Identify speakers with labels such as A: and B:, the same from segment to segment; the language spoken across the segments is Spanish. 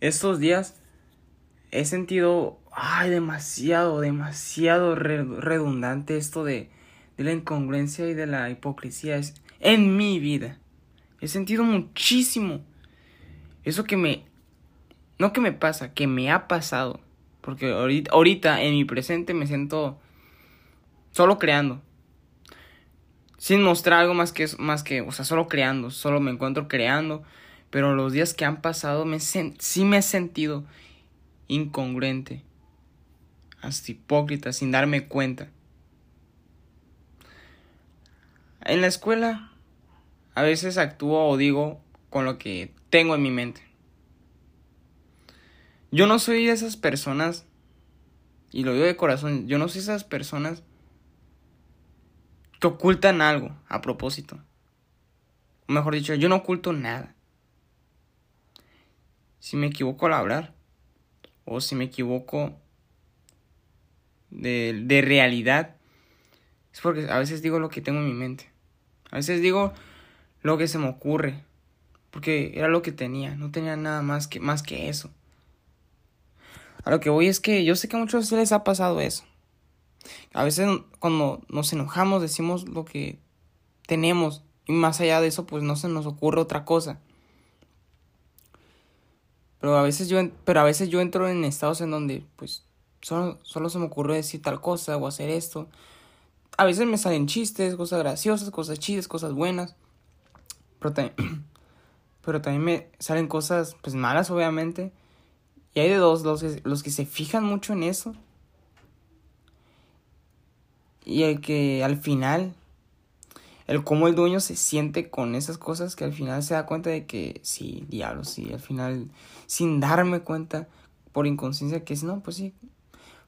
A: estos días he sentido, ay, demasiado, demasiado redundante esto de, de la incongruencia y de la hipocresía es, en mi vida. He sentido muchísimo. Eso que me... No que me pasa, que me ha pasado. Porque ahorita, ahorita en mi presente me siento solo creando. Sin mostrar algo más que, más que, o sea, solo creando. Solo me encuentro creando. Pero los días que han pasado me sí me he sentido incongruente. Hasta hipócrita, sin darme cuenta. En la escuela a veces actúo o digo con lo que tengo en mi mente. Yo no soy de esas personas, y lo digo de corazón, yo no soy de esas personas que ocultan algo a propósito. O mejor dicho, yo no oculto nada. Si me equivoco al hablar, o si me equivoco de, de realidad, es porque a veces digo lo que tengo en mi mente. A veces digo lo que se me ocurre. Porque era lo que tenía. No tenía nada más que, más que eso. A lo que voy es que yo sé que a muchos les ha pasado eso. A veces cuando nos enojamos decimos lo que tenemos. Y más allá de eso, pues no se nos ocurre otra cosa. Pero a veces yo, pero a veces yo entro en estados en donde, pues, solo, solo se me ocurre decir tal cosa o hacer esto. A veces me salen chistes, cosas graciosas, cosas chidas, cosas buenas. Pero también, pero también me salen cosas pues malas, obviamente. Y hay de dos, los que, los que se fijan mucho en eso. Y el que al final, el cómo el dueño se siente con esas cosas que al final se da cuenta de que sí, diablo, sí, al final, sin darme cuenta, por inconsciencia, que es, no, pues sí,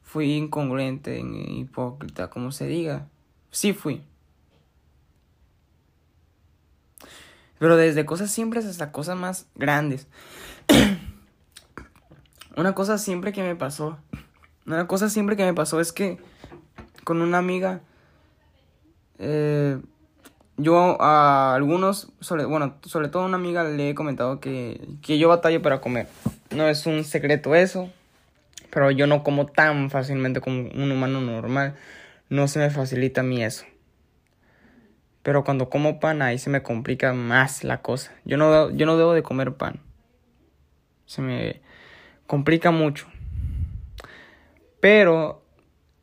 A: fui incongruente, hipócrita, como se diga. Sí fui. Pero desde cosas simples hasta cosas más grandes. una cosa siempre que me pasó. Una cosa siempre que me pasó es que con una amiga. Eh, yo a algunos, bueno, sobre todo a una amiga le he comentado que, que yo batallo para comer. No es un secreto eso. Pero yo no como tan fácilmente como un humano normal. No se me facilita a mí eso. Pero cuando como pan ahí se me complica más la cosa. Yo no, yo no debo de comer pan. Se me complica mucho. Pero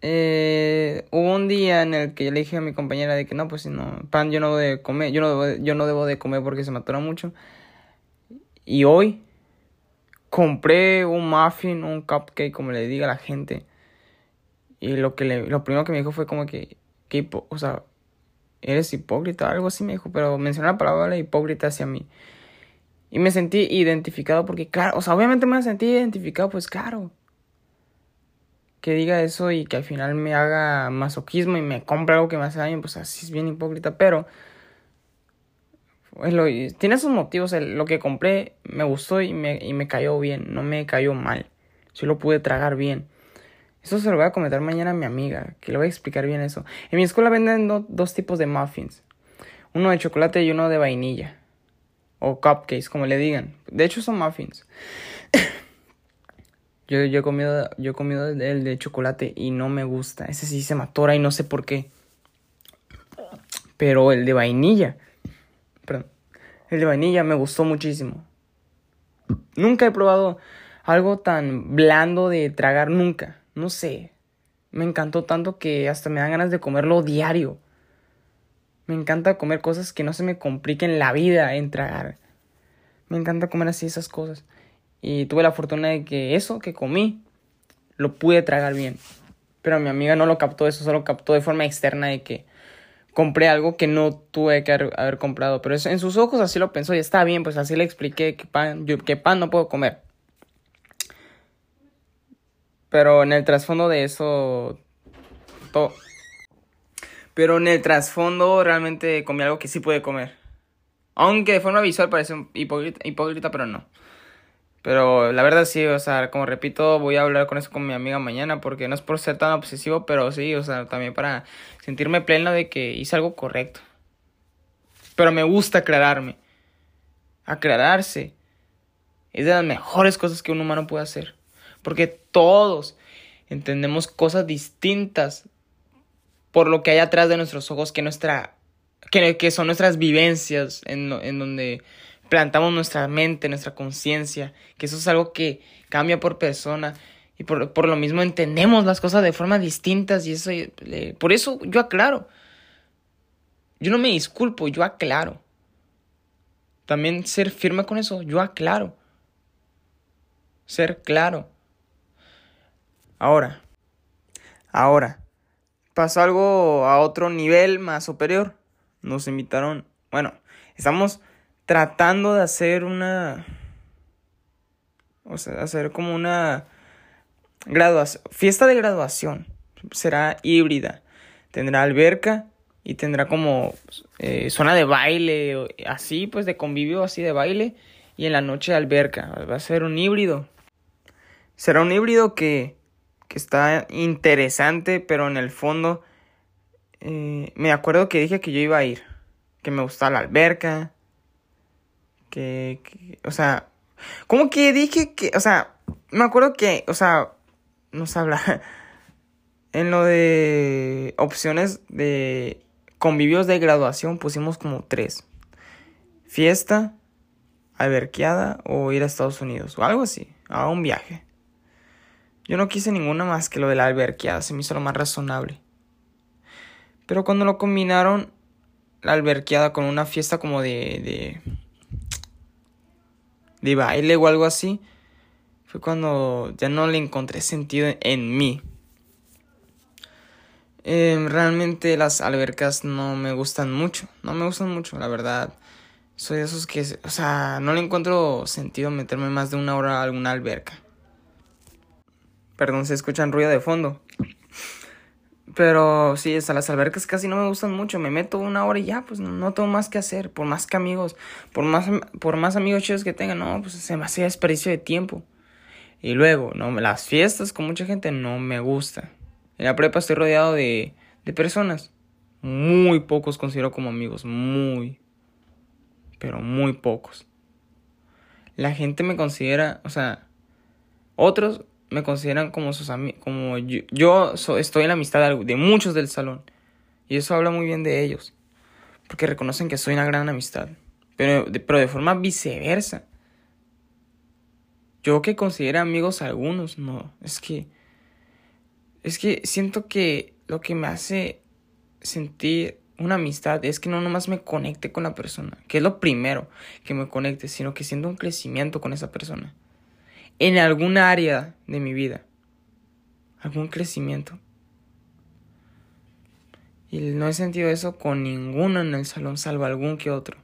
A: eh, hubo un día en el que yo le dije a mi compañera de que no, pues si no, pan yo no debo de comer, yo no debo, yo no debo de comer porque se me atora mucho. Y hoy compré un muffin, un cupcake, como le diga a la gente. Y lo que le, lo primero que me dijo fue como que, que o sea, eres hipócrita, algo así me dijo, pero mencionó la palabra hipócrita hacia mí. Y me sentí identificado porque, claro, o sea, obviamente me sentí identificado, pues claro. Que diga eso y que al final me haga masoquismo y me compre algo que me hace daño, pues así es bien hipócrita, pero... Pues, tiene sus motivos, lo que compré me gustó y me, y me cayó bien, no me cayó mal. Sí lo pude tragar bien. Eso se lo voy a comentar mañana a mi amiga, que le voy a explicar bien eso. En mi escuela venden dos tipos de muffins. Uno de chocolate y uno de vainilla. O cupcakes, como le digan. De hecho son muffins. yo, he comido, yo he comido el de chocolate y no me gusta. Ese sí se matora y no sé por qué. Pero el de vainilla. Perdón. El de vainilla me gustó muchísimo. Nunca he probado algo tan blando de tragar, nunca no sé, me encantó tanto que hasta me dan ganas de comerlo diario. Me encanta comer cosas que no se me compliquen la vida en tragar. Me encanta comer así esas cosas. Y tuve la fortuna de que eso que comí lo pude tragar bien. Pero mi amiga no lo captó eso, solo captó de forma externa de que compré algo que no tuve que haber comprado. Pero eso, en sus ojos así lo pensó y está bien, pues así le expliqué que pan, que pan no puedo comer. Pero en el trasfondo de eso. Todo. Pero en el trasfondo realmente comí algo que sí puede comer. Aunque de forma visual parece hipócrita, hipócrita, pero no. Pero la verdad sí, o sea, como repito, voy a hablar con eso con mi amiga mañana porque no es por ser tan obsesivo, pero sí, o sea, también para sentirme pleno de que hice algo correcto. Pero me gusta aclararme. Aclararse Es de las mejores cosas que un humano puede hacer. Porque todos entendemos cosas distintas por lo que hay atrás de nuestros ojos que nuestra que, que son nuestras vivencias en, en donde plantamos nuestra mente, nuestra conciencia, que eso es algo que cambia por persona y por, por, lo mismo entendemos las cosas de forma distintas y eso por eso yo aclaro. Yo no me disculpo, yo aclaro. También ser firme con eso, yo aclaro. Ser claro. Ahora, ahora, pasó algo a otro nivel más superior. Nos invitaron, bueno, estamos tratando de hacer una, o sea, hacer como una graduación, fiesta de graduación. Será híbrida. Tendrá alberca y tendrá como eh, zona de baile, así pues de convivio, así de baile. Y en la noche alberca. Va a ser un híbrido. Será un híbrido que que está interesante, pero en el fondo eh, me acuerdo que dije que yo iba a ir, que me gustaba la alberca, que, o sea, como que dije que, o sea, me acuerdo que, o sea, nos habla en lo de opciones de convivios de graduación pusimos como tres. Fiesta, alberqueada o ir a Estados Unidos o algo así, a un viaje. Yo no quise ninguna más que lo de la alberqueada, se me hizo lo más razonable. Pero cuando lo combinaron la alberqueada con una fiesta como de, de, de baile o algo así, fue cuando ya no le encontré sentido en mí. Em, realmente las albercas no me gustan mucho, no me gustan mucho, la verdad. Soy de esos que, o sea, no le encuentro sentido meterme más de una hora a alguna alberca. Perdón, se escuchan ruido de fondo. Pero sí, hasta las albercas casi no me gustan mucho. Me meto una hora y ya, pues no, tengo más que hacer. Por más que amigos, por más, por más amigos chidos que tenga, no, pues se me hace desperdicio de tiempo. Y luego, no, las fiestas con mucha gente no me gusta. En la prepa estoy rodeado de, de personas. Muy pocos considero como amigos. Muy. Pero muy pocos. La gente me considera, o sea, otros me consideran como sus amigos, como yo, estoy en la amistad de, muchos del salón. Y eso habla muy bien de ellos. Porque reconocen que soy una gran amistad. Pero de, pero de forma viceversa. Yo que considero amigos a algunos, no. Es que. Es que siento que lo que me hace sentir una amistad es que no nomás me conecte con la persona, que es lo primero que me conecte, sino que siento un crecimiento con esa persona en algún área de mi vida, algún crecimiento. Y no he sentido eso con ninguno en el salón, salvo algún que otro.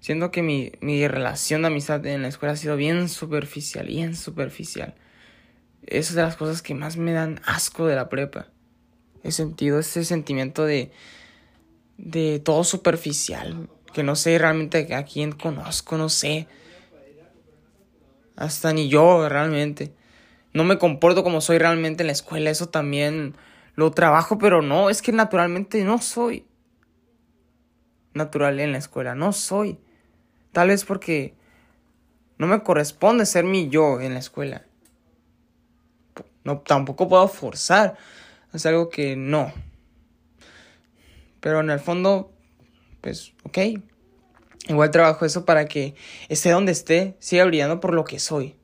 A: Siento que mi, mi relación de amistad en la escuela ha sido bien superficial, bien superficial. Esa es de las cosas que más me dan asco de la prepa. He sentido ese sentimiento de, de todo superficial, que no sé realmente a quién conozco, no sé. Hasta ni yo realmente. No me comporto como soy realmente en la escuela. Eso también lo trabajo, pero no, es que naturalmente no soy natural en la escuela. No soy. Tal vez porque no me corresponde ser mi yo en la escuela. No, tampoco puedo forzar. Es algo que no. Pero en el fondo, pues, ok. Igual trabajo eso para que esté donde esté, siga brillando por lo que soy.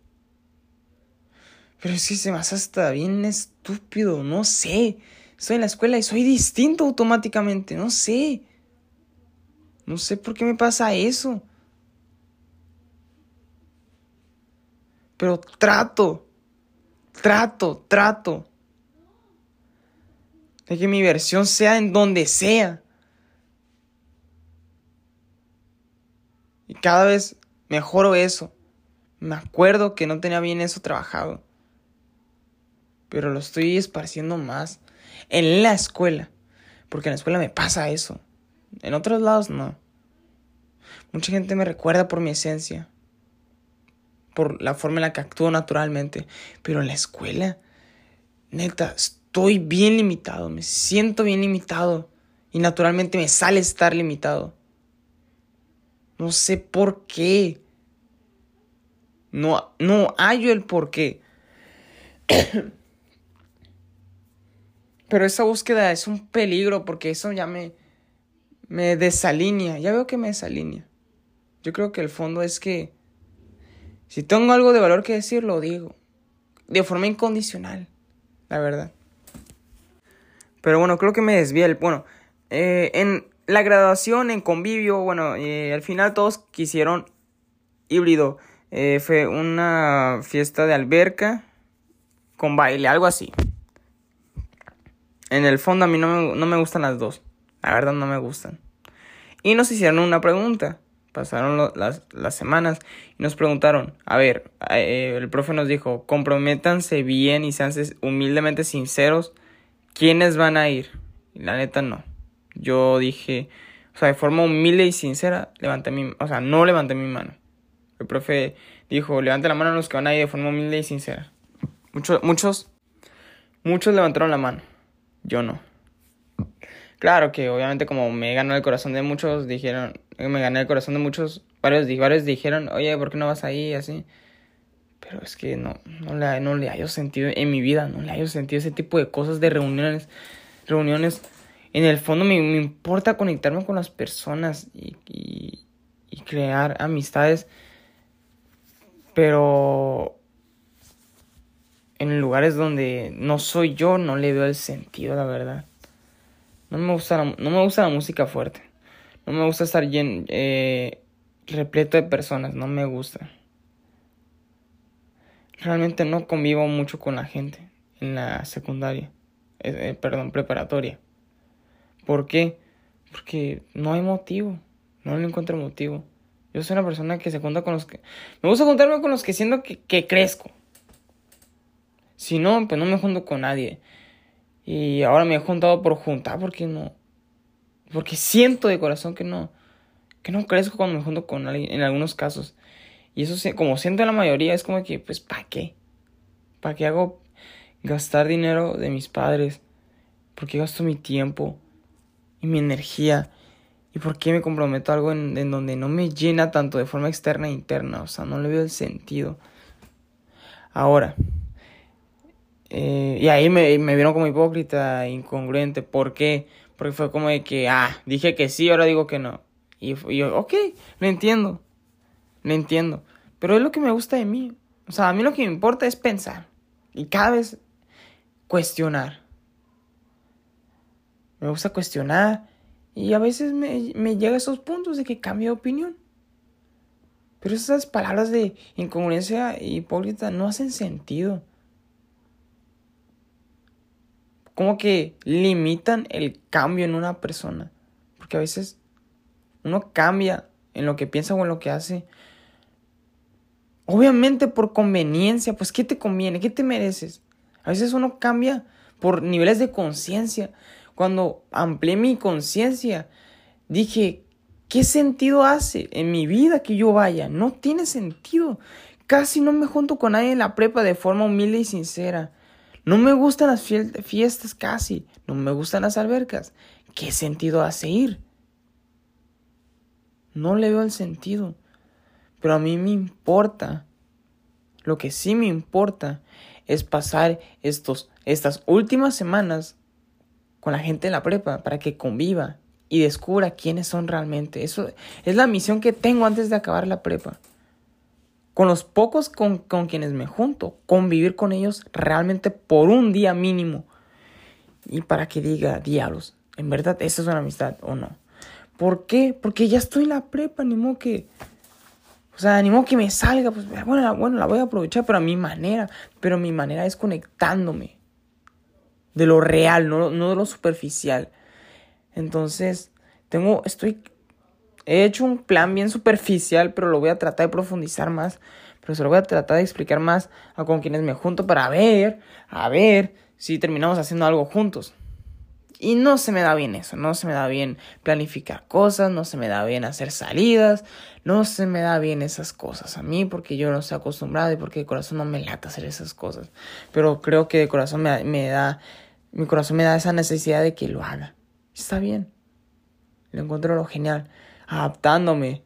A: Pero es que se me hace hasta bien estúpido, no sé. Estoy en la escuela y soy distinto automáticamente, no sé. No sé por qué me pasa eso. Pero trato, trato, trato. De que mi versión sea en donde sea. Cada vez mejoro eso. Me acuerdo que no tenía bien eso trabajado. Pero lo estoy esparciendo más. En la escuela. Porque en la escuela me pasa eso. En otros lados no. Mucha gente me recuerda por mi esencia. Por la forma en la que actúo naturalmente. Pero en la escuela, neta, estoy bien limitado. Me siento bien limitado. Y naturalmente me sale estar limitado. No sé por qué. No, no hallo el por qué. Pero esa búsqueda es un peligro porque eso ya me, me desalinea. Ya veo que me desalinea. Yo creo que el fondo es que si tengo algo de valor que decir, lo digo. De forma incondicional. La verdad. Pero bueno, creo que me desvié. El, bueno, eh, en la graduación, en convivio, bueno, eh, al final todos quisieron híbrido. Eh, fue una fiesta de alberca con baile, algo así. En el fondo a mí no me, no me gustan las dos. La verdad no me gustan. Y nos hicieron una pregunta. Pasaron las, las, semanas y nos preguntaron, a ver, eh, el profe nos dijo, comprométanse bien y sean humildemente sinceros, ¿quiénes van a ir? Y la neta no. Yo dije, o sea, de forma humilde y sincera, levanté mi, o sea, no levanté mi mano. El profe dijo, levante la mano a los que van a ir de forma humilde y sincera. Muchos, muchos, muchos levantaron la mano. Yo no. Claro que obviamente como me ganó el corazón de muchos, dijeron, me gané el corazón de muchos, varios, varios dijeron, oye, ¿por qué no vas ahí? Así. Pero es que no, no le, no le hallo sentido en mi vida, no le hallo sentido ese tipo de cosas de reuniones, reuniones. En el fondo me, me importa conectarme con las personas y, y, crear amistades pero en lugares donde no soy yo no le veo el sentido, la verdad. No me gusta la, no me gusta la música fuerte. No me gusta estar lleno, eh, repleto de personas, no me gusta. Realmente no convivo mucho con la gente en la secundaria, eh, eh, perdón, preparatoria. ¿Por qué? Porque no hay motivo, no le encuentro motivo. Yo soy una persona que se junta con los que... Me gusta juntarme con los que siento que, que crezco. Si no, pues no me junto con nadie. Y ahora me he juntado por juntar porque no... Porque siento de corazón que no... Que no crezco cuando me junto con alguien en algunos casos. Y eso como siento en la mayoría es como que, pues, ¿para qué? ¿Para qué hago gastar dinero de mis padres? ¿Por qué gasto mi tiempo y mi energía ¿Y por qué me comprometo a algo en, donde no me llena tanto de forma externa e interna? O sea, no le veo el sentido. Ahora, eh, y ahí me, me, vieron como hipócrita, incongruente. ¿Por qué? Porque fue como de que, ah, dije que sí, ahora digo que no. Y, y yo, ok, lo entiendo. Lo entiendo. Pero es lo que me gusta de mí. O sea, a mí lo que me importa es pensar. Y cada vez cuestionar. Me gusta cuestionar y a veces me, me llega a esos puntos de que cambio de opinión. Pero esas palabras de incongruencia hipócrita no hacen sentido. Como que limitan el cambio en una persona. Porque a veces uno cambia en lo que piensa o en lo que hace. Obviamente por conveniencia, pues ¿qué te conviene? ¿Qué te mereces? A veces uno cambia por niveles de conciencia cuando amplié mi conciencia, dije, ¿qué sentido hace en mi vida que yo vaya? No tiene sentido. Casi no me junto con nadie en la prepa de forma humilde y sincera. No me gustan las fiestas casi. No me gustan las albercas. ¿Qué sentido hace ir? No le veo el sentido. Pero a mí me importa. Lo que sí me importa es pasar estos, estas últimas semanas con la gente de la prepa para que conviva y descubra quiénes son realmente. Eso es la misión que tengo antes de acabar la prepa. Con los pocos con, con quienes me junto, convivir con ellos realmente por un día mínimo. Y para que diga, diablos, en verdad, esa es una amistad o no. ¿Por qué? Porque ya estoy en la prepa, ni modo que. O sea, ni modo que me salga, pues bueno, bueno, la voy a aprovechar, pero a mi manera. Pero mi manera es conectándome de lo real, no, no de lo superficial. Entonces, tengo, estoy, he hecho un plan bien superficial, pero lo voy a tratar de profundizar más, pero se lo voy a tratar de explicar más a con quienes me junto para ver, a ver si terminamos haciendo algo juntos. Y no se me da bien eso, no se me da bien planificar cosas, no se me da bien hacer salidas, no se me da bien esas cosas a mí porque yo no estoy acostumbrado y porque de corazón no me lata hacer esas cosas. Pero creo que de corazón me, me da mi corazón me da esa necesidad de que lo haga. Está bien. Lo encuentro lo genial. Adaptándome.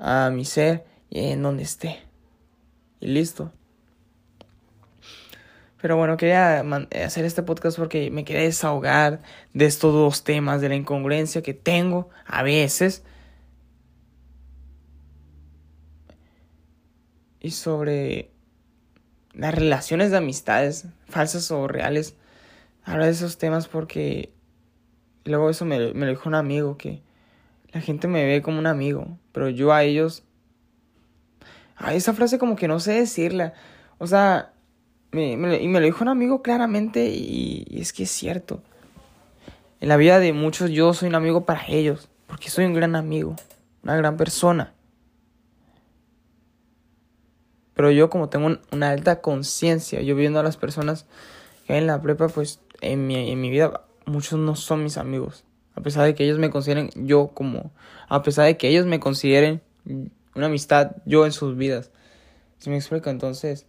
A: a mi ser y en donde esté. Y listo. Pero bueno, quería hacer este podcast porque me quería desahogar de estos dos temas, de la incongruencia que tengo a veces. Y sobre las relaciones de amistades, falsas o reales. Hablar de esos temas porque luego eso me, lo dijo un amigo que la gente me ve como un amigo, pero yo a ellos... A esa frase como que no sé decirla. O sea, y me lo dijo un amigo claramente y, es que es cierto. En la vida de muchos yo soy un amigo para ellos, porque soy un gran amigo, una gran persona. Pero yo como tengo una alta conciencia, yo viendo a las personas en la prepa, pues en mi, en mi vida muchos no son mis amigos. A pesar de que ellos me consideren yo como... A pesar de que ellos me consideren una amistad yo en sus vidas. ¿Se me explica? Entonces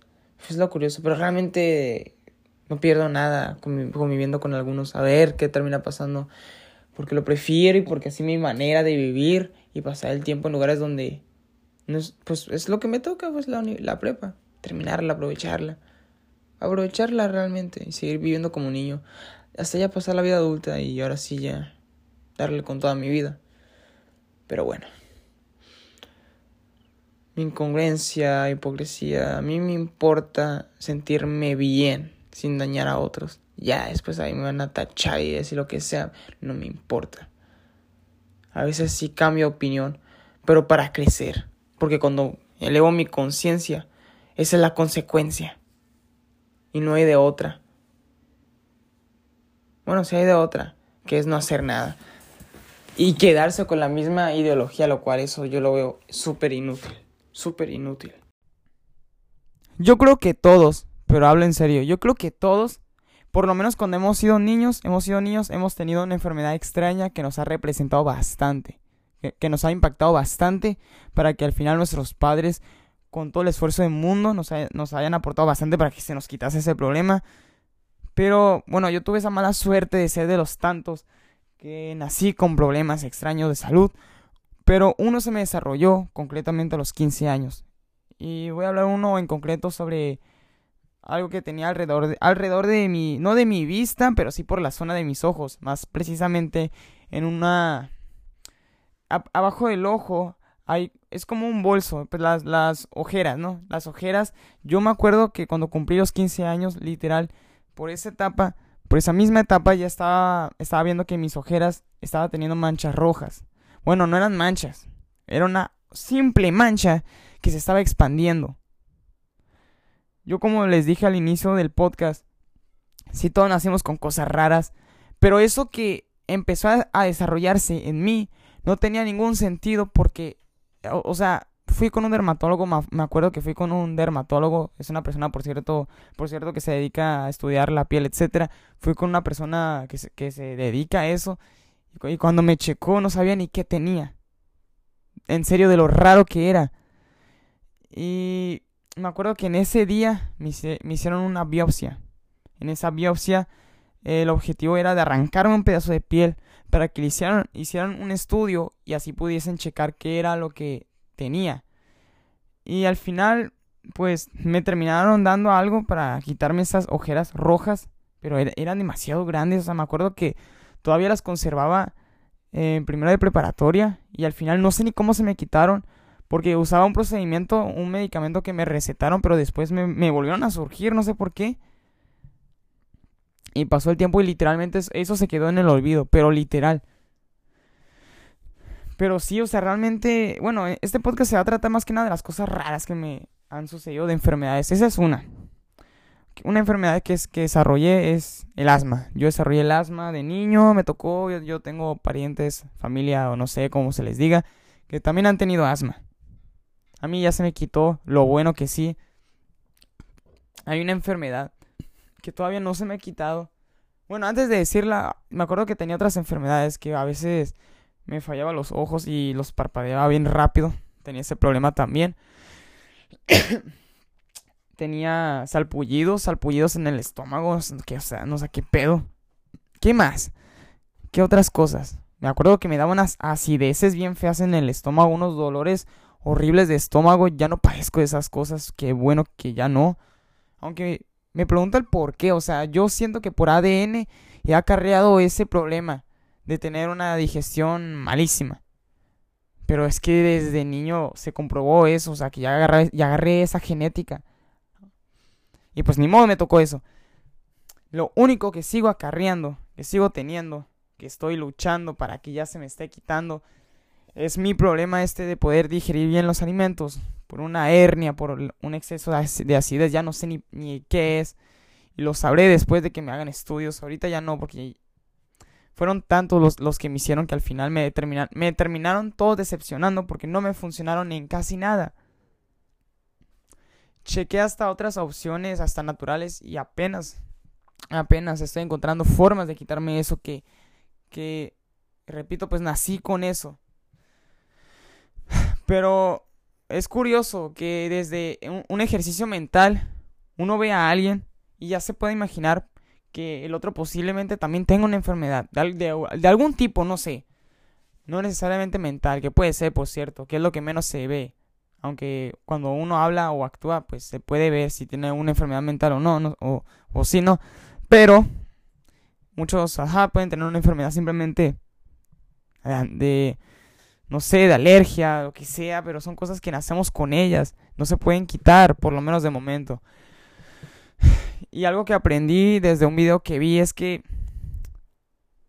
A: es lo curioso, pero realmente no pierdo nada conviviendo con algunos, a ver qué termina pasando, porque lo prefiero y porque así mi manera de vivir y pasar el tiempo en lugares donde, pues es lo que me toca, pues la, la prepa, terminarla, aprovecharla, aprovecharla realmente y seguir viviendo como un niño, hasta ya pasar la vida adulta y ahora sí ya darle con toda mi vida. Pero bueno incongruencia, hipocresía. A mí me importa sentirme bien sin dañar a otros. Ya después ahí me van a tachar y decir lo que sea. No me importa. A veces sí cambio opinión, pero para crecer. Porque cuando elevo mi conciencia, esa es la consecuencia. Y no hay de otra. Bueno, si hay de otra, que es no hacer nada. Y quedarse con la misma ideología, lo cual eso yo lo veo súper inútil súper inútil. Yo creo que todos, pero hablo en serio, yo creo que todos, por lo menos cuando hemos sido niños, hemos sido niños, hemos tenido una enfermedad extraña que nos ha representado bastante, que, nos ha impactado bastante para que al final nuestros padres, con todo el esfuerzo del mundo, nos, nos hayan aportado bastante para que se nos quitase ese problema. Pero bueno, yo tuve esa mala suerte de ser de los tantos que nací con problemas extraños de salud pero uno se me desarrolló concretamente a los 15 años. Y voy a hablar uno en concreto sobre algo que tenía alrededor de, alrededor de mi, no de mi vista, pero sí por la zona de mis ojos, más precisamente en una... abajo del ojo es como un bolso, pues las, las ojeras, ¿no? Las ojeras, yo me acuerdo que cuando cumplí los 15 años, literal, por esa etapa, por esa misma etapa ya estaba, estaba viendo que mis ojeras estaba teniendo manchas rojas. Bueno, no eran manchas. Era una simple mancha que se estaba expandiendo. Yo como les dije al inicio del podcast, sí todos nacimos con cosas raras, pero eso que empezó a, desarrollarse en mí no tenía ningún sentido porque, o, sea, fui con un dermatólogo, me acuerdo que fui con un dermatólogo, es una persona por cierto, por cierto que se dedica a estudiar la piel, etcétera. Fui con una persona que que se dedica a eso y cuando me checó no sabía ni qué tenía. En serio, de lo raro que era. Y me acuerdo que en ese día me, hicieron una biopsia. En esa biopsia el objetivo era de arrancarme un pedazo de piel para que hicieran, hicieran un estudio y así pudiesen checar qué era lo que tenía. Y al final, pues me terminaron dando algo para quitarme esas ojeras rojas, pero eran demasiado grandes. O sea, me acuerdo que todavía las conservaba en primero de preparatoria y al final no sé ni cómo se me quitaron porque usaba un procedimiento, un medicamento que me recetaron, pero después me, volvieron a surgir, no sé por qué. Y pasó el tiempo y literalmente eso se quedó en el olvido, pero literal. Pero sí, o sea, realmente, bueno, este podcast se va a tratar más que nada de las cosas raras que me han sucedido de enfermedades. Esa es una una enfermedad que, es, que desarrollé es el asma. Yo desarrollé el asma de niño, me tocó, yo, tengo parientes, familia o no sé cómo se les diga, que también han tenido asma. A mí ya se me quitó, lo bueno que sí. Hay una enfermedad que todavía no se me ha quitado. Bueno, antes de decirla, me acuerdo que tenía otras enfermedades que a veces me fallaban los ojos y los parpadeaba bien rápido. Tenía ese problema también. tenía salpullidos, salpullidos en el estómago, que, o sea, no sé qué pedo. ¿Qué más? ¿Qué otras cosas? Me acuerdo que me daban unas acideces bien feas en el estómago, unos dolores horribles de estómago. Ya no padezco de esas cosas. Qué bueno que ya no. Aunque me pregunta el por qué. O sea, yo siento que por ADN he acarreado ese problema de tener una digestión malísima. Pero es que desde niño se comprobó eso. O sea, que ya agarré, ya agarré esa genética. Y pues ni modo me tocó eso. Lo único que sigo acarreando, que sigo teniendo, que estoy luchando para que ya se me esté quitando, es mi problema este de poder digerir bien los alimentos. Por una hernia, por un exceso de acidez, ya no sé ni, qué es. Y lo sabré después de que me hagan estudios. Ahorita ya no, porque fueron tantos los, los que me hicieron que al final me, me terminaron todos decepcionando porque no me funcionaron en casi nada. Chequé hasta otras opciones, hasta naturales, y apenas apenas estoy encontrando formas de quitarme eso que, que, repito, pues nací con eso. Pero es curioso que desde un, ejercicio mental uno ve a alguien y ya se puede imaginar que el otro posiblemente también tenga una enfermedad de, algún tipo, no sé. No necesariamente mental, que puede ser, por cierto, que es lo que menos se ve. Aunque cuando uno habla o actúa, pues se puede ver si tiene una enfermedad mental o no, o, o si no. Pero muchos, ajá, pueden tener una enfermedad simplemente eh, de, no sé, de alergia, lo que sea, pero son cosas que nacemos con ellas, no se pueden quitar, por lo menos de momento. Y algo que aprendí desde un video que vi es que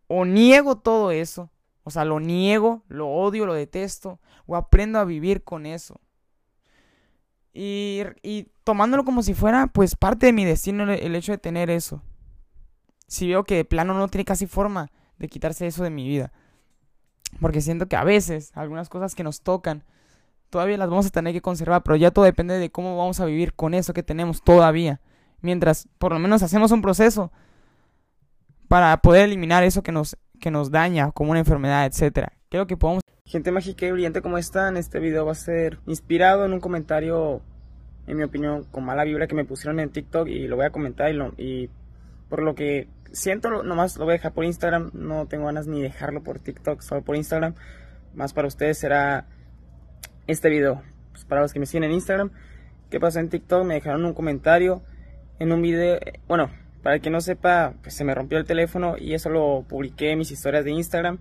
A: o niego todo eso, o sea, lo niego, lo odio, lo detesto, o aprendo a vivir con eso. Y, y tomándolo como si fuera, pues, parte de mi destino el hecho de tener eso si veo que de plano no tiene casi forma de quitarse eso de mi vida. Porque siento que a veces algunas cosas que nos tocan todavía las vamos a tener que conservar, pero ya todo depende de cómo vamos a vivir con eso que tenemos todavía. Mientras por lo menos hacemos un proceso para poder eliminar eso que nos, que nos daña como una enfermedad, etcétera. Creo que podemos... Gente mágica y brillante, ¿cómo están? Este video va a ser inspirado en un comentario, en mi opinión, con mala vibra que me pusieron en TikTok y lo voy a comentar y, por lo que siento, nomás lo voy a dejar por Instagram. No tengo ganas ni dejarlo por TikTok, solo por Instagram. Más para ustedes será este video. Pues para los que me siguen en Instagram. ¿Qué pasó en TikTok? Me dejaron un comentario en un video. Bueno, para el que no sepa, pues se me rompió el teléfono y eso lo publiqué en mis historias de Instagram.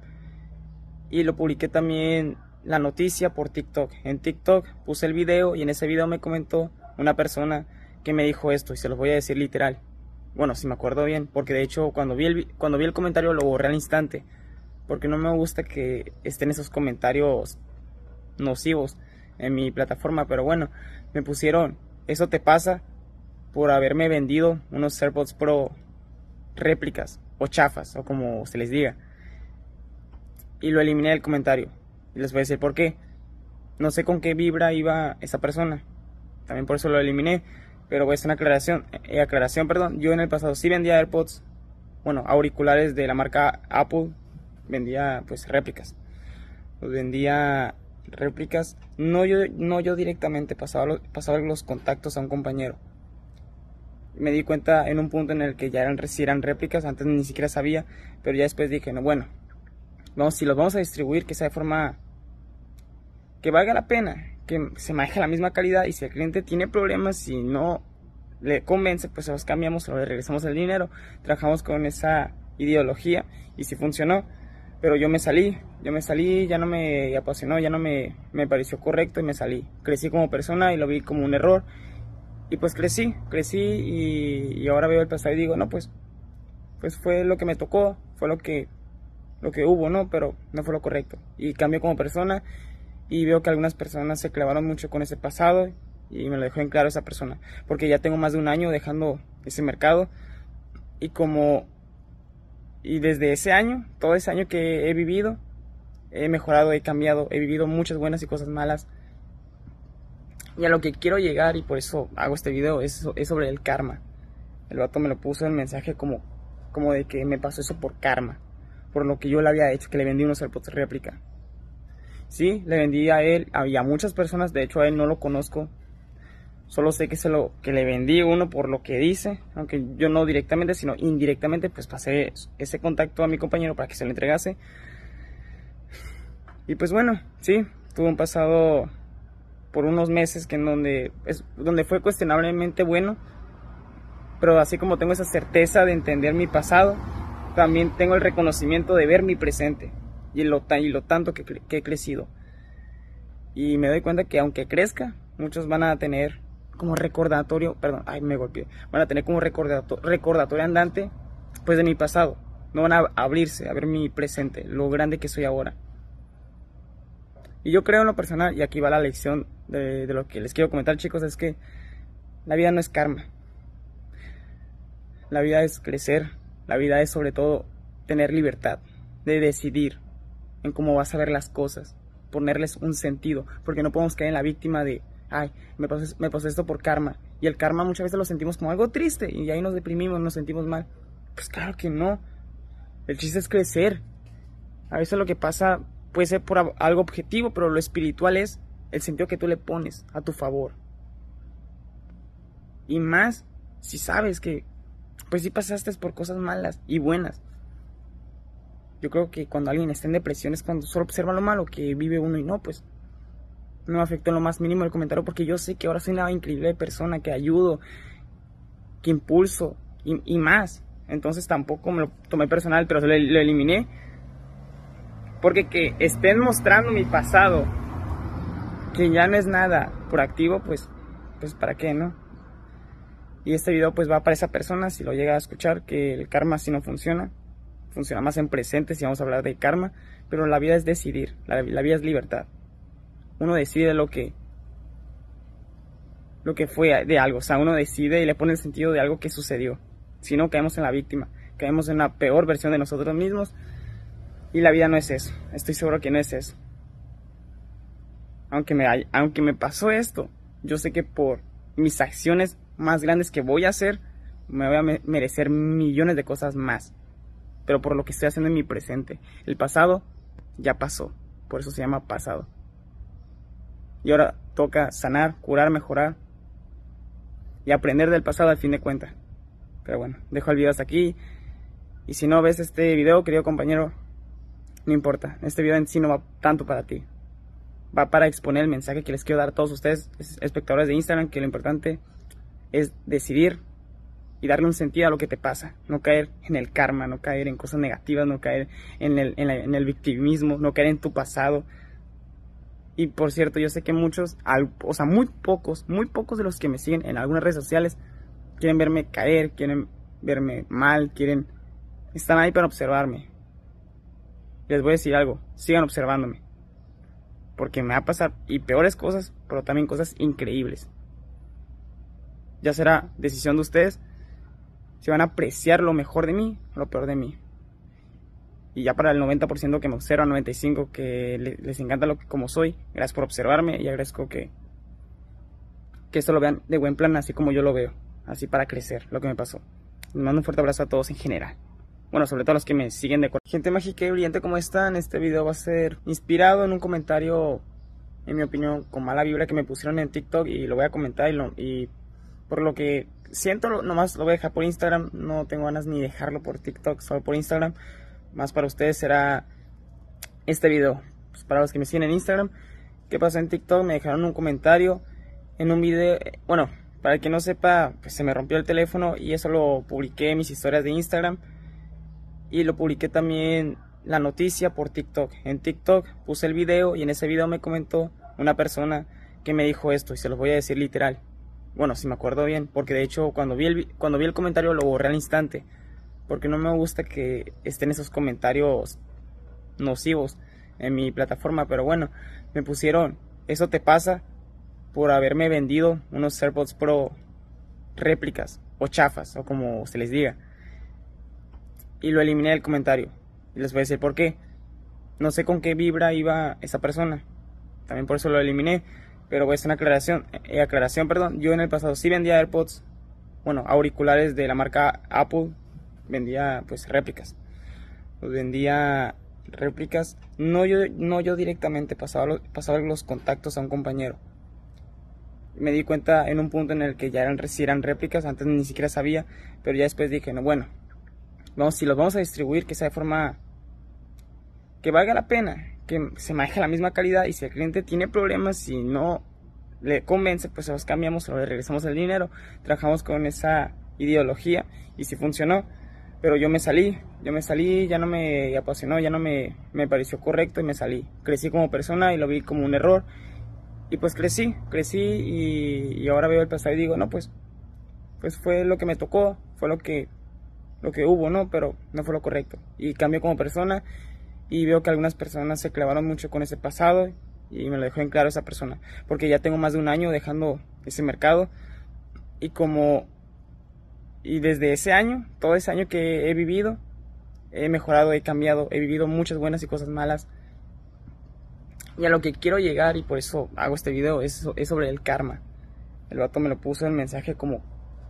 A: Y lo publiqué también la noticia por TikTok. En TikTok puse el video y en ese video me comentó una persona que me dijo esto y se los voy a decir literal. Bueno, si me acuerdo bien, porque de hecho cuando vi el, cuando vi el comentario lo borré al instante, porque no me gusta que estén esos comentarios nocivos en mi plataforma, pero bueno, me pusieron, eso te pasa por haberme vendido unos AirPods Pro réplicas o chafas o como se les diga. Y lo eliminé del comentario. Y les voy a decir por qué. No sé con qué vibra iba esa persona. También por eso lo eliminé. Pero hacer una aclaración, eh, aclaración, perdón. Yo en el pasado sí vendía AirPods, bueno, auriculares de la marca Apple, vendía pues réplicas. Los vendía réplicas, no yo, no yo directamente, pasaba los, pasaba los contactos a un compañero. Me di cuenta en un punto en el que ya eran, eran réplicas, antes ni siquiera sabía, pero ya después dije, no, bueno, vamos, si los vamos a distribuir, que sea de forma que valga la pena, que se maneje la misma calidad y si el cliente tiene problemas, y no le convence, pues se los cambiamos o le regresamos el dinero. Trabajamos con esa ideología y si funcionó. Pero yo me salí, yo me salí, ya no me apasionó, ya no me, me pareció correcto y me salí. Crecí como persona y lo vi como un error. Y pues crecí, crecí y, ahora veo el pasado y digo, no, pues, pues fue lo que me tocó, fue lo que, lo que hubo, ¿no? Pero no fue lo correcto. Y cambió como persona y veo que algunas personas se clavaron mucho con ese pasado y me lo dejó en claro esa persona, porque ya tengo más de un año dejando ese mercado y como y desde ese año, todo ese año que he vivido, he mejorado, he cambiado, he vivido muchas buenas y cosas malas. Y a lo que quiero llegar y por eso hago este video es, es sobre el karma. El vato me lo puso en el mensaje como, como de que me pasó eso por karma, por lo que yo le había hecho, que le vendí unos AirPods réplica. Sí, le vendí a él, había muchas personas, de hecho a él no lo conozco. Solo sé que se lo que le vendí uno por lo que dice, aunque yo no directamente, sino indirectamente, pues pasé ese contacto a mi compañero para que se lo entregase. Y pues bueno, sí, tuvo un pasado por unos meses que en donde, es, donde fue cuestionablemente bueno, pero así como tengo esa certeza de entender mi pasado, también tengo el reconocimiento de ver mi presente y lo, y lo tanto que, he crecido. Y me doy cuenta que aunque crezca, muchos van a tener como recordatorio, perdón, ay, me golpeé, van a tener como recordatorio, recordatorio andante, pues de mi pasado. No van a abrirse a ver mi presente, lo grande que soy ahora. Y yo creo en lo personal, y aquí va la lección de lo que les quiero comentar, chicos, es que la vida no es karma. La vida es crecer, la vida es sobre todo tener libertad de decidir en cómo vas a ver las cosas, ponerles un sentido, porque no podemos caer en la víctima de, ay, me pasó, esto por karma. Y el karma muchas veces lo sentimos como algo triste y ahí nos deprimimos, nos sentimos mal. Pues claro que no. El chiste es crecer. A veces lo que pasa puede ser por algo objetivo, pero lo espiritual es el sentido que tú le pones a tu favor. Y más si sabes que, pues si pasaste por cosas malas y buenas. Yo creo que cuando alguien está en depresión es cuando solo observa lo malo que vive uno y no, pues no me afectó en lo más mínimo el comentario porque yo sé que ahora soy una increíble persona, que ayudo, que impulso y, más. Entonces tampoco me lo tomé personal, pero lo, lo eliminé. Porque que estén mostrando mi pasado, que ya no es nada por activo, pues, pues para qué, ¿no? Y este video pues va para esa persona, si lo llega a escuchar, que el karma si no funciona funciona más en presente si vamos a hablar de karma, pero la vida es decidir, la, vida es libertad. Uno decide lo que lo que fue de algo, o sea, uno decide y le pone el sentido de algo que sucedió. Si no caemos en la víctima, caemos en la peor versión de nosotros mismos y la vida no es eso. Estoy seguro que no es eso. Aunque me, aunque me pasó esto, yo sé que por mis acciones más grandes que voy a hacer, me voy a merecer millones de cosas más pero por lo que estoy haciendo en mi presente. El pasado ya pasó, por eso se llama pasado. Y ahora toca sanar, curar, mejorar y aprender del pasado al fin de cuentas. Pero bueno, dejo el video hasta aquí. Y si no ves este video, querido compañero, no importa. Este video en sí no va tanto para ti. Va para exponer el mensaje que les quiero dar a todos ustedes, espectadores de Instagram, que lo importante es decidir y darle un sentido a lo que te pasa. No caer en el karma, no caer en cosas negativas, no caer en el, victimismo, no caer en tu pasado. Y por cierto, yo sé que muchos, o sea, muy pocos, muy pocos de los que me siguen en algunas redes sociales quieren verme caer, quieren verme mal, quieren... Están ahí para observarme. Les voy a decir algo, sigan observándome. Porque me va a pasar y peores cosas, pero también cosas increíbles. Ya será decisión de ustedes si van a apreciar lo mejor de mí lo peor de mí. Y ya para el 90% que me observa, 95% que les encanta lo que como soy, gracias por observarme y agradezco que, que esto lo vean de buen plan, así como yo lo veo, así para crecer, lo que me pasó. Les mando un fuerte abrazo a todos en general. Bueno, sobre todo a los que me siguen de Gente mágica y brillante, ¿cómo están? Este video va a ser inspirado en un comentario, en mi opinión, con mala vibra que me pusieron en TikTok y lo voy a comentar y, lo, y por lo que siento, nomás lo voy a dejar por Instagram. No tengo ganas ni dejarlo por TikTok, solo por Instagram. Más para ustedes será este video. Pues para los que me siguen en Instagram. ¿Qué pasó en TikTok? Me dejaron un comentario en un video. Bueno, para el que no sepa, pues se me rompió el teléfono y eso lo publiqué en mis historias de Instagram. Y lo publiqué también la noticia por TikTok. En TikTok puse el video y en ese video me comentó una persona que me dijo esto y se los voy a decir literal. Bueno, si me acuerdo bien, porque de hecho cuando vi el, cuando vi el comentario lo borré al instante. Porque no me gusta que estén esos comentarios nocivos en mi plataforma. Pero bueno, me pusieron, eso te pasa por haberme vendido unos AirPods Pro réplicas o chafas o como se les diga. Y lo eliminé del comentario. Y les voy a decir por qué. No sé con qué vibra iba esa persona. También por eso lo eliminé. Pero voy a hacer una aclaración, eh, aclaración, perdón. Yo en el pasado sí vendía AirPods, bueno, auriculares de la marca Apple, vendía pues réplicas. Los vendía réplicas, no yo, no yo directamente, pasaba los, pasaba los contactos a un compañero. Me di cuenta en un punto en el que ya eran, eran réplicas, antes ni siquiera sabía, pero ya después dije, no, bueno, vamos, si los vamos a distribuir, que sea de forma que valga la pena, que se maneje la misma calidad y si el cliente tiene problemas, si no le convence, pues se los cambiamos o le regresamos el dinero. Trabajamos con esa ideología y si funcionó. Pero yo me salí, yo me salí, ya no me apasionó, ya no me, me pareció correcto y me salí. Crecí como persona y lo vi como un error. Y pues crecí, crecí y, y ahora veo el pasado y digo, no, pues, pues fue lo que me tocó, fue lo que, lo que hubo, ¿no? Pero no fue lo correcto. Y cambié como persona y veo que algunas personas se clavaron mucho con ese pasado y me lo dejó en claro esa persona. Porque ya tengo más de un año dejando ese mercado y como y desde ese año, todo ese año que he vivido, he mejorado, he cambiado, he vivido muchas buenas y cosas malas. Y a lo que quiero llegar, y por eso hago este video, es, es sobre el karma. El vato me lo puso en el mensaje como,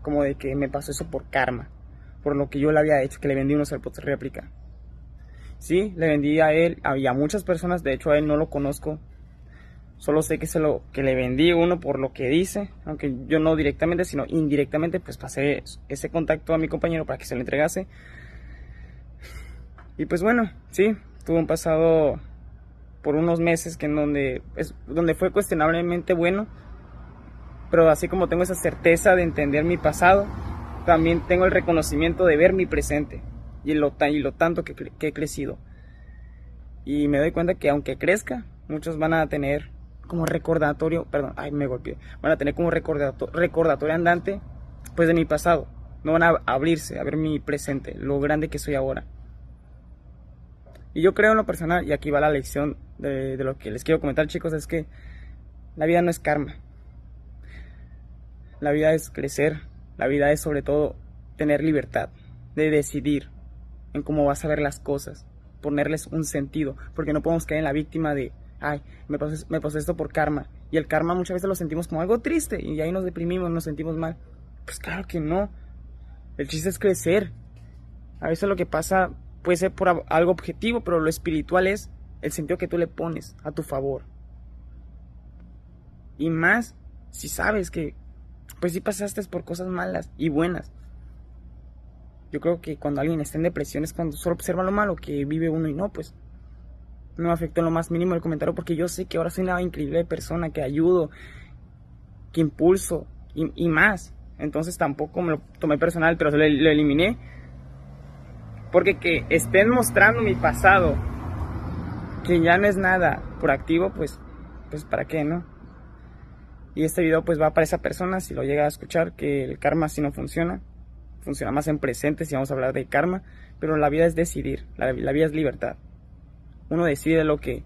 A: como de que me pasó eso por karma. Por lo que yo le había hecho, que le vendí unos AirPods réplica. Sí, le vendí a él y a muchas personas, de hecho a él no lo conozco, Solo sé que se lo que le vendí uno por lo que dice, aunque yo no directamente, sino indirectamente, pues pasé ese contacto a mi compañero para que se lo entregase. Y pues bueno, sí, tuvo un pasado por unos meses que en donde es donde fue cuestionablemente bueno, pero así como tengo esa certeza de entender mi pasado, también tengo el reconocimiento de ver mi presente y lo, y lo tanto que, he crecido. Y me doy cuenta que aunque crezca, muchos van a tener como recordatorio, perdón, ay, me golpeé, van a tener como recordatorio, recordatorio andante, pues de mi pasado. No van a abrirse a ver mi presente, lo grande que soy ahora. Y yo creo en lo personal, y aquí va la lección de lo que les quiero comentar, chicos, es que la vida no es karma. La vida es crecer. La vida es sobre todo tener libertad de decidir en cómo vas a ver las cosas, ponerles un sentido, porque no podemos caer en la víctima de ay, me pasó, esto por karma. Y el karma muchas veces lo sentimos como algo triste y ahí nos deprimimos, nos sentimos mal. Pues claro que no. El chiste es crecer. A veces lo que pasa puede ser por algo objetivo, pero lo espiritual es el sentido que tú le pones a tu favor. Y más si sabes que, pues si pasaste por cosas malas y buenas. Yo creo que cuando alguien está en depresión es cuando solo observa lo malo que vive uno y no, pues no me afectó en lo más mínimo el comentario porque yo sé que ahora soy una increíble persona, que ayudo, que impulso y, más. Entonces tampoco me lo tomé personal, pero lo, lo eliminé. Porque que estén mostrando mi pasado, que ya no es nada por activo, pues, pues para qué, ¿no? Y este video pues va para esa persona, si lo llega a escuchar, que el karma si no funciona, funciona más en presente si vamos a hablar de karma, pero la vida es decidir, la vida es libertad uno decide lo que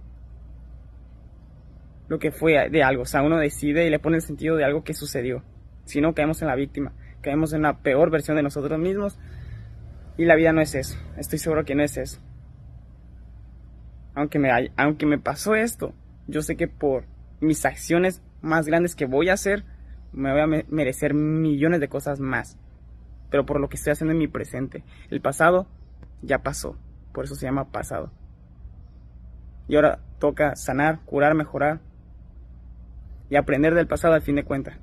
A: lo que fue de algo, o sea, uno decide y le pone el sentido de algo que sucedió. Si no caemos en la víctima, caemos en la peor versión de nosotros mismos y la vida no es eso. Estoy seguro que no es eso. Aunque me aunque me pasó esto, yo sé que por mis acciones más grandes que voy a hacer, me voy a merecer millones de cosas más. Pero por lo que estoy haciendo en mi presente, el pasado ya pasó, por eso se llama pasado. Y ahora toca sanar, curar, mejorar y aprender del pasado al fin de cuentas.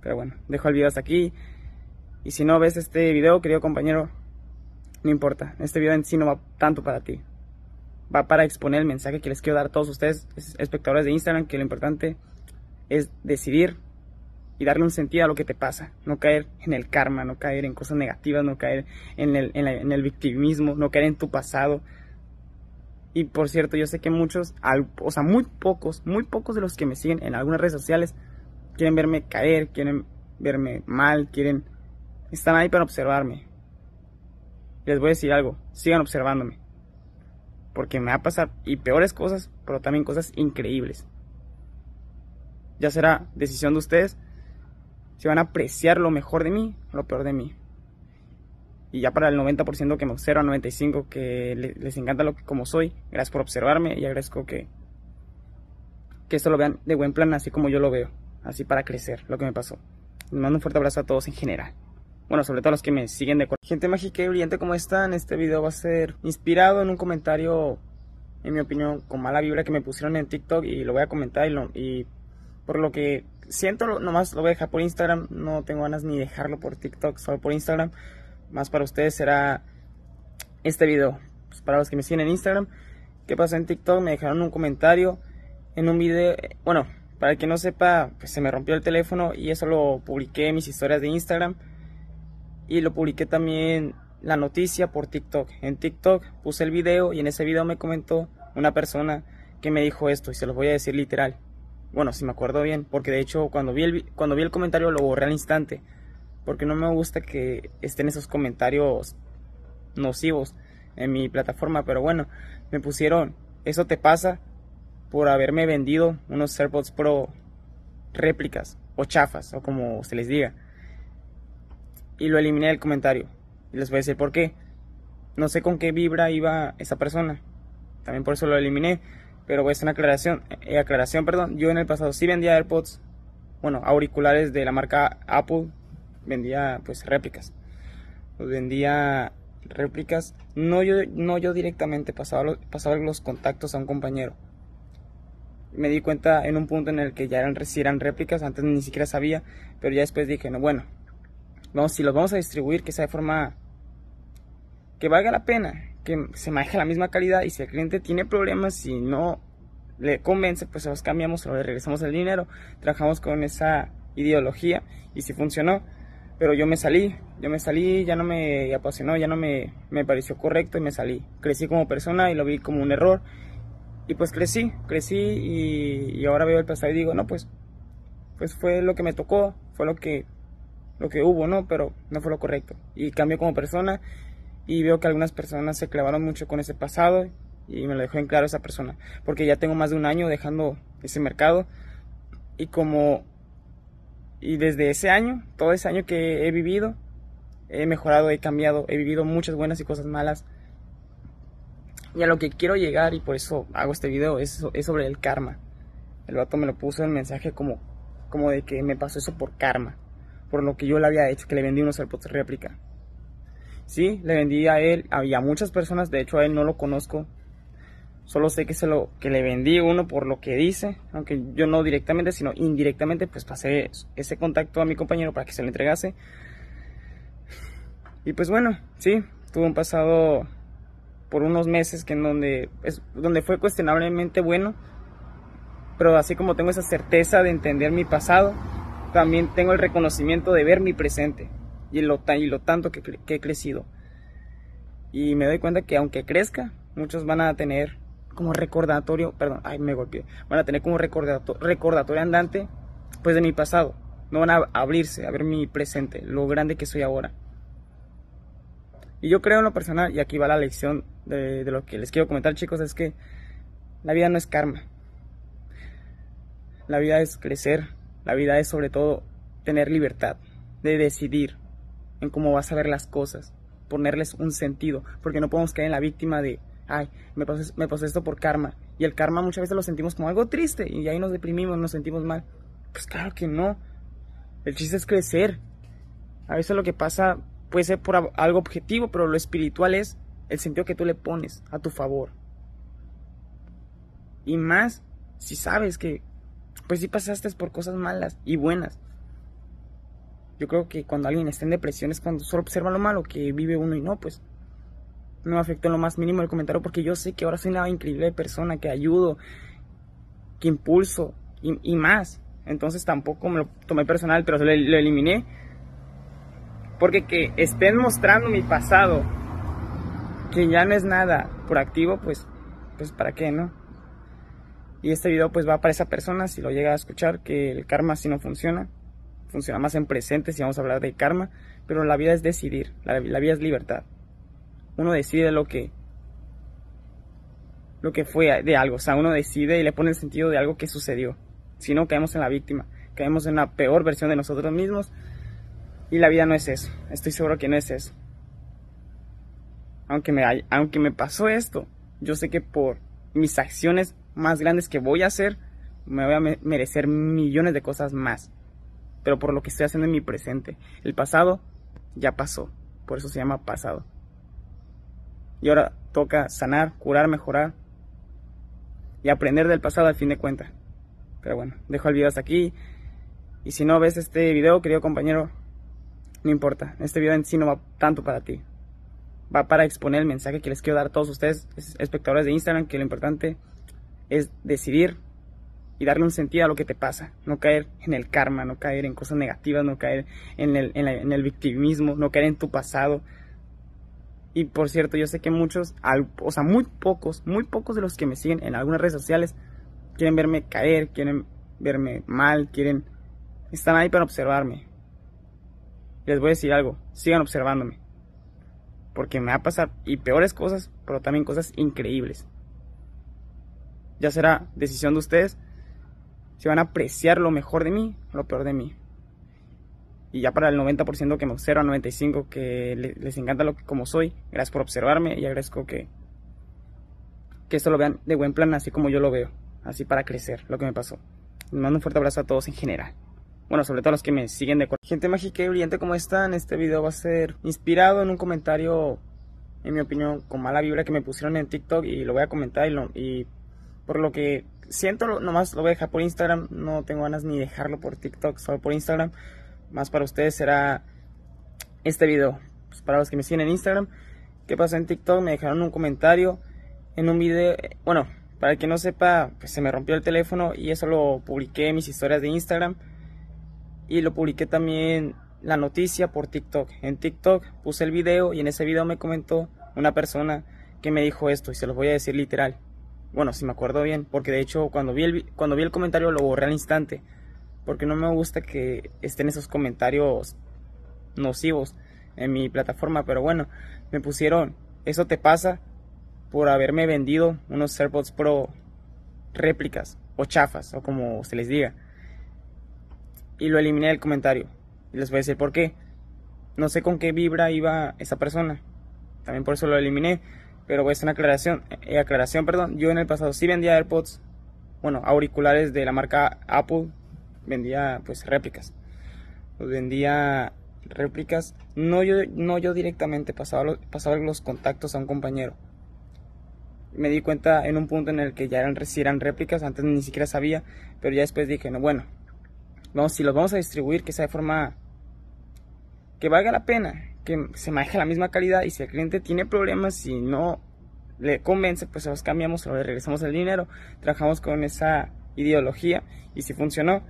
A: Pero bueno, dejo el video hasta aquí. Y si no ves este video, querido compañero, no importa. Este video en sí no va tanto para ti. Va para exponer el mensaje que les quiero dar a todos ustedes, espectadores de Instagram, que lo importante es decidir y darle un sentido a lo que te pasa. No caer en el karma, no caer en cosas negativas, no caer en el, victimismo, no caer en tu pasado, y por cierto, yo sé que muchos, o sea, muy pocos, muy pocos de los que me siguen en algunas redes sociales quieren verme caer, quieren verme mal, quieren... Están ahí para observarme. Les voy a decir algo, sigan observándome. Porque me va a pasar y peores cosas, pero también cosas increíbles. Ya será decisión de ustedes si van a apreciar lo mejor de mí lo peor de mí y ya para el 90% que me observa, 95% que les encanta lo que como soy, gracias por observarme y agradezco que, que esto lo vean de buen plan, así como yo lo veo, así para crecer, lo que me pasó. Les mando un fuerte abrazo a todos en general. Bueno, sobre todo a los que me siguen de Gente mágica y brillante, ¿cómo están? Este video va a ser inspirado en un comentario, en mi opinión, con mala vibra que me pusieron en TikTok y lo voy a comentar y, lo, y por lo que siento, nomás lo voy a dejar por Instagram, no tengo ganas ni dejarlo por TikTok, solo por Instagram más para ustedes será este video. Pues para los que me siguen en Instagram, ¿qué pasó en TikTok? Me dejaron un comentario en un video, bueno, Para el que no sepa, pues se me rompió el teléfono y eso lo publiqué en mis historias de Instagram. Y lo publiqué también la noticia por TikTok. En TikTok puse el video y en ese video me comentó una persona que me dijo esto y se lo voy a decir literal. Bueno, si me acuerdo bien, porque de hecho cuando vi el, cuando vi el comentario lo borré al instante. Porque no me gusta que estén esos comentarios nocivos en mi plataforma. Pero bueno, me pusieron, eso te pasa por haberme vendido unos AirPods Pro réplicas o chafas o como se les diga. Y lo eliminé del comentario. Y les voy a decir por qué. No sé con qué vibra iba esa persona. También por eso lo eliminé. Pero voy a hacer una aclaración. Eh, aclaración, perdón. Yo en el pasado sí vendía AirPods. Bueno, auriculares de la marca Apple. Vendía pues réplicas. Los vendía réplicas. No yo, no yo directamente. Pasaba los, pasaba los contactos a un compañero. Me di cuenta en un punto en el que ya eran, eran réplicas. Antes ni siquiera sabía. Pero ya después dije, no, bueno. Vamos, si los vamos a distribuir, que sea de forma que valga la pena, que se maneje la misma calidad y si el cliente tiene problemas, si no le convence, pues se los cambiamos le regresamos el dinero. Trabajamos con esa ideología y si funcionó. Pero yo me salí, yo me salí, ya no me apasionó, ya no me, me pareció correcto y me salí. Crecí como persona y lo vi como un error. Y pues crecí, crecí y, y ahora veo el pasado y digo, no, pues, pues fue lo que me tocó, fue lo que, lo que hubo, ¿no? Pero no fue lo correcto. Y cambió como persona y veo que algunas personas se clavaron mucho con ese pasado y me lo dejó en claro esa persona, porque ya tengo más de un año dejando ese mercado y como y desde ese año, todo ese año que he vivido, he mejorado, he cambiado, he vivido muchas buenas y cosas malas. Y a lo que quiero llegar y por eso hago este video es, es sobre el karma. El vato me lo puso en mensaje como, como de que me pasó eso por karma, por lo que yo le había hecho, que le vendí unos AirPods réplica. Sí, le vendí a él y a muchas personas, de hecho a él no lo conozco. Solo sé que se lo que le vendí uno por lo que dice, aunque yo no directamente, sino indirectamente pues pasé ese contacto a mi compañero para que se lo entregase. Y pues bueno, sí, tuvo un pasado por unos meses que en donde es donde fue cuestionablemente bueno, pero así como tengo esa certeza de entender mi pasado, también tengo el reconocimiento de ver mi presente y lo, y lo tanto que, he crecido. Y me doy cuenta que aunque crezca, muchos van a tener como recordatorio, perdón, ay, me golpeé, van a tener como recordatorio, recordatorio andante, pues de mi pasado. No van a abrirse a ver mi presente, lo grande que soy ahora. Y yo creo en lo personal, y aquí va la lección de, de lo que les quiero comentar, chicos, es que la vida no es karma. La vida es crecer, la vida es sobre todo tener libertad de decidir en cómo vas a ver las cosas, ponerles un sentido, porque no podemos caer en la víctima de, ay, me pasó, esto por karma. Y el karma muchas veces lo sentimos como algo triste y ahí nos deprimimos, nos sentimos mal. Pues claro que no. El chiste es crecer. A veces lo que pasa puede ser por algo objetivo, pero lo espiritual es el sentido que tú le pones a tu favor. Y más si sabes que, pues si pasaste por cosas malas y buenas. Yo creo que cuando alguien está en depresión es cuando solo observa lo malo que vive uno y no, pues no me afectó en lo más mínimo el comentario porque yo sé que ahora soy una increíble persona, que ayudo, que impulso y, más. Entonces tampoco me lo tomé personal, pero lo, lo eliminé. Porque que estén mostrando mi pasado, que ya no es nada por activo, pues, pues para qué, ¿no? Y este video pues va para esa persona, si lo llega a escuchar, que el karma así no funciona funciona más en presente si vamos a hablar de karma, pero la vida es decidir, la, vida es libertad. Uno decide lo que lo que fue de algo, o sea, uno decide y le pone el sentido de algo que sucedió. Si no caemos en la víctima, caemos en la peor versión de nosotros mismos y la vida no es eso. Estoy seguro que no es eso. Aunque me, aunque me pasó esto, yo sé que por mis acciones más grandes que voy a hacer, me voy a merecer millones de cosas más pero por lo que estoy haciendo en mi presente. El pasado ya pasó, por eso se llama pasado. Y ahora toca sanar, curar, mejorar y aprender del pasado al fin de cuentas. Pero bueno, dejo el video hasta aquí. Y si no ves este video, querido compañero, no importa. Este video en sí no va tanto para ti. Va para exponer el mensaje que les quiero dar a todos ustedes, espectadores de Instagram, que lo importante es decidir y darle un sentido a lo que te pasa. No caer en el karma, no caer en cosas negativas, no caer en el, en, el victimismo, no caer en tu pasado. Y por cierto, yo sé que muchos, o sea, muy pocos, muy pocos de los que me siguen en algunas redes sociales quieren verme caer, quieren verme mal, quieren... Están ahí para observarme. Les voy a decir algo, sigan observándome. Porque me va a pasar, y peores cosas, pero también cosas increíbles. Ya será decisión de ustedes si van a apreciar lo mejor de mí lo peor de mí. Y ya para el 90% que me observa, 95% que les encanta lo que como soy, gracias por observarme y agradezco que, que esto lo vean de buen plan, así como yo lo veo, así para crecer, lo que me pasó. Les mando un fuerte abrazo a todos en general. Bueno, sobre todo a los que me siguen de Gente mágica y brillante como están, este video va a ser inspirado en un comentario, en mi opinión, con mala vibra que me pusieron en TikTok y lo voy a comentar y, lo, y por lo que siento, nomás lo voy a dejar por Instagram. No tengo ganas ni dejarlo por TikTok, solo por Instagram. Más para ustedes será este video. Pues para los que me siguen en Instagram. ¿Qué pasó en TikTok? Me dejaron un comentario en un video. Bueno, para el que no sepa, pues se me rompió el teléfono y eso lo publiqué en mis historias de Instagram. Y lo publiqué también la noticia por TikTok. En TikTok puse el video y en ese video me comentó una persona que me dijo esto y se los voy a decir literal. Bueno, si me acuerdo bien, porque de hecho cuando vi el, cuando vi el comentario lo borré al instante. Porque no me gusta que estén esos comentarios nocivos en mi plataforma. Pero bueno, me pusieron, eso te pasa por haberme vendido unos AirPods Pro réplicas o chafas o como se les diga. Y lo eliminé del comentario. Y les voy a decir por qué. No sé con qué vibra iba esa persona. También por eso lo eliminé. Pero voy una aclaración, eh, aclaración, perdón. Yo en el pasado sí vendía AirPods, bueno, auriculares de la marca Apple, vendía pues réplicas. Los vendía réplicas, no yo, no yo directamente, pasaba los, pasaba los contactos a un compañero. Me di cuenta en un punto en el que ya eran, eran réplicas, antes ni siquiera sabía, pero ya después dije, no, bueno, vamos, si los vamos a distribuir, que sea de forma que valga la pena, que se maneje la misma calidad y si el cliente tiene problemas, y no le convence, pues se los cambiamos o le regresamos el dinero. Trabajamos con esa ideología y si funcionó.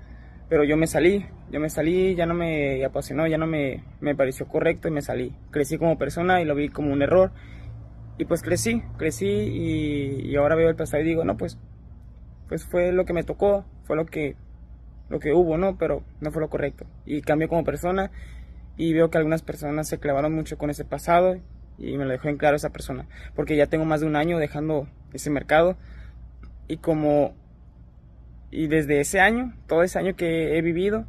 A: Pero yo me salí, yo me salí, ya no me apasionó, ya no me, me pareció correcto y me salí. Crecí como persona y lo vi como un error. Y pues crecí, crecí y, ahora veo el pasado y digo, no, pues, pues fue lo que me tocó, fue lo que, lo que hubo, ¿no? Pero no fue lo correcto. Y cambió como persona y veo que algunas personas se clavaron mucho con ese pasado y me lo dejó en claro esa persona, porque ya tengo más de un año dejando ese mercado y como y desde ese año, todo ese año que he vivido,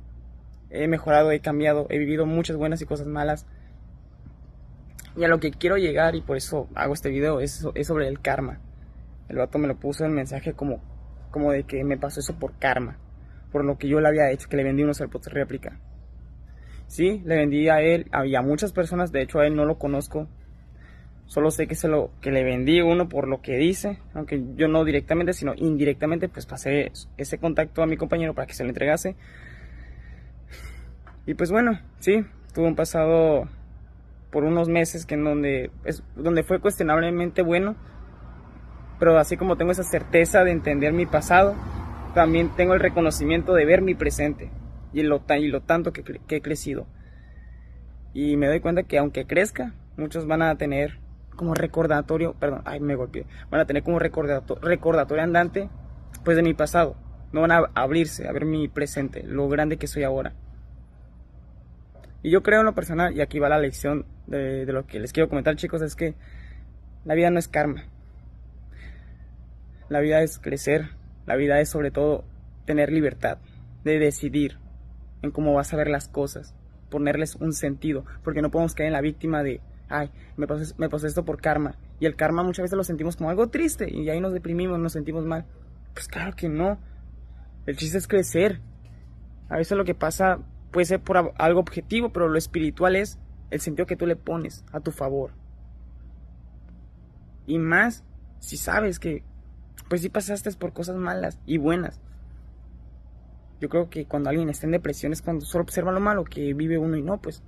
A: he mejorado, he cambiado, he vivido muchas buenas y cosas malas. Y a lo que quiero llegar y por eso hago este video es, es sobre el karma. El vato me lo puso en mensaje como, como de que me pasó eso por karma, por lo que yo le había hecho, que le vendí unos AirPods réplica. Sí, le vendí a él, había muchas personas, de hecho a él no lo conozco. Solo sé que se lo que le vendí uno por lo que dice, aunque yo no directamente, sino indirectamente, pues pasé ese contacto a mi compañero para que se lo entregase. Y pues bueno, sí, tuvo un pasado por unos meses que en donde es donde fue cuestionablemente bueno, pero así como tengo esa certeza de entender mi pasado, también tengo el reconocimiento de ver mi presente y lo, y lo tanto que, he crecido. Y me doy cuenta que aunque crezca, muchos van a tener como recordatorio, perdón, ay, me golpeé, van a tener como recordatorio, recordatorio andante, pues de mi pasado. No van a abrirse a ver mi presente, lo grande que soy ahora. Y yo creo en lo personal, y aquí va la lección de lo que les quiero comentar, chicos, es que la vida no es karma. La vida es crecer, la vida es sobre todo tener libertad de decidir en cómo vas a ver las cosas, ponerles un sentido, porque no podemos caer en la víctima de, ay, me pasó, esto por karma. Y el karma muchas veces lo sentimos como algo triste y ahí nos deprimimos, nos sentimos mal. Pues claro que no. El chiste es crecer. A veces lo que pasa puede ser por algo objetivo, pero lo espiritual es el sentido que tú le pones a tu favor. Y más si sabes que, pues si pasaste por cosas malas y buenas. Yo creo que cuando alguien está en depresión es cuando solo observa lo malo que vive uno y no, pues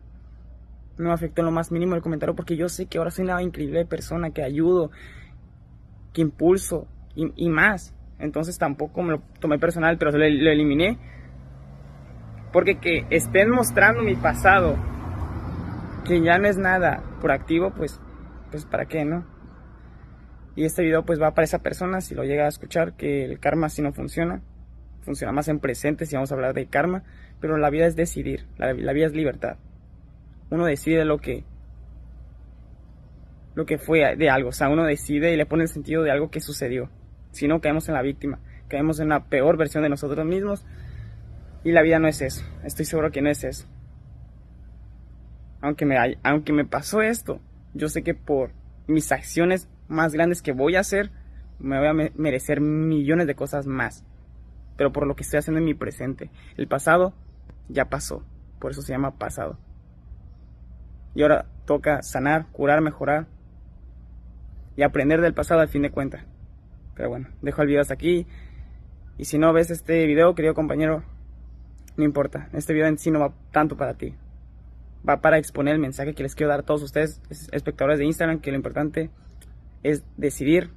A: no me afectó en lo más mínimo el comentario porque yo sé que ahora soy una increíble persona, que ayudo, que impulso y, más. Entonces tampoco me lo tomé personal, pero lo, lo eliminé. Porque que estén mostrando mi pasado, que ya no es nada proactivo, pues, pues para qué, ¿no? Y este video pues va para esa persona, si lo llega a escuchar, que el karma si no funciona, funciona más en presente si vamos a hablar de karma, pero la vida es decidir, la, vida es libertad. Uno decide lo que lo que fue de algo, o sea, uno decide y le pone el sentido de algo que sucedió. Si no caemos en la víctima, caemos en la peor versión de nosotros mismos y la vida no es eso. Estoy seguro que no es eso. Aunque me, aunque me pasó esto, yo sé que por mis acciones más grandes que voy a hacer, me voy a merecer millones de cosas más. Pero por lo que estoy haciendo en mi presente. El pasado ya pasó. Por eso se llama pasado. Y ahora toca sanar, curar, mejorar. Y aprender del pasado al fin de cuentas. Pero bueno, dejo el video hasta aquí. Y si no ves este video, querido compañero, no importa. Este video en sí no va tanto para ti. Va para exponer el mensaje que les quiero dar a todos ustedes, espectadores de Instagram, que lo importante es decidir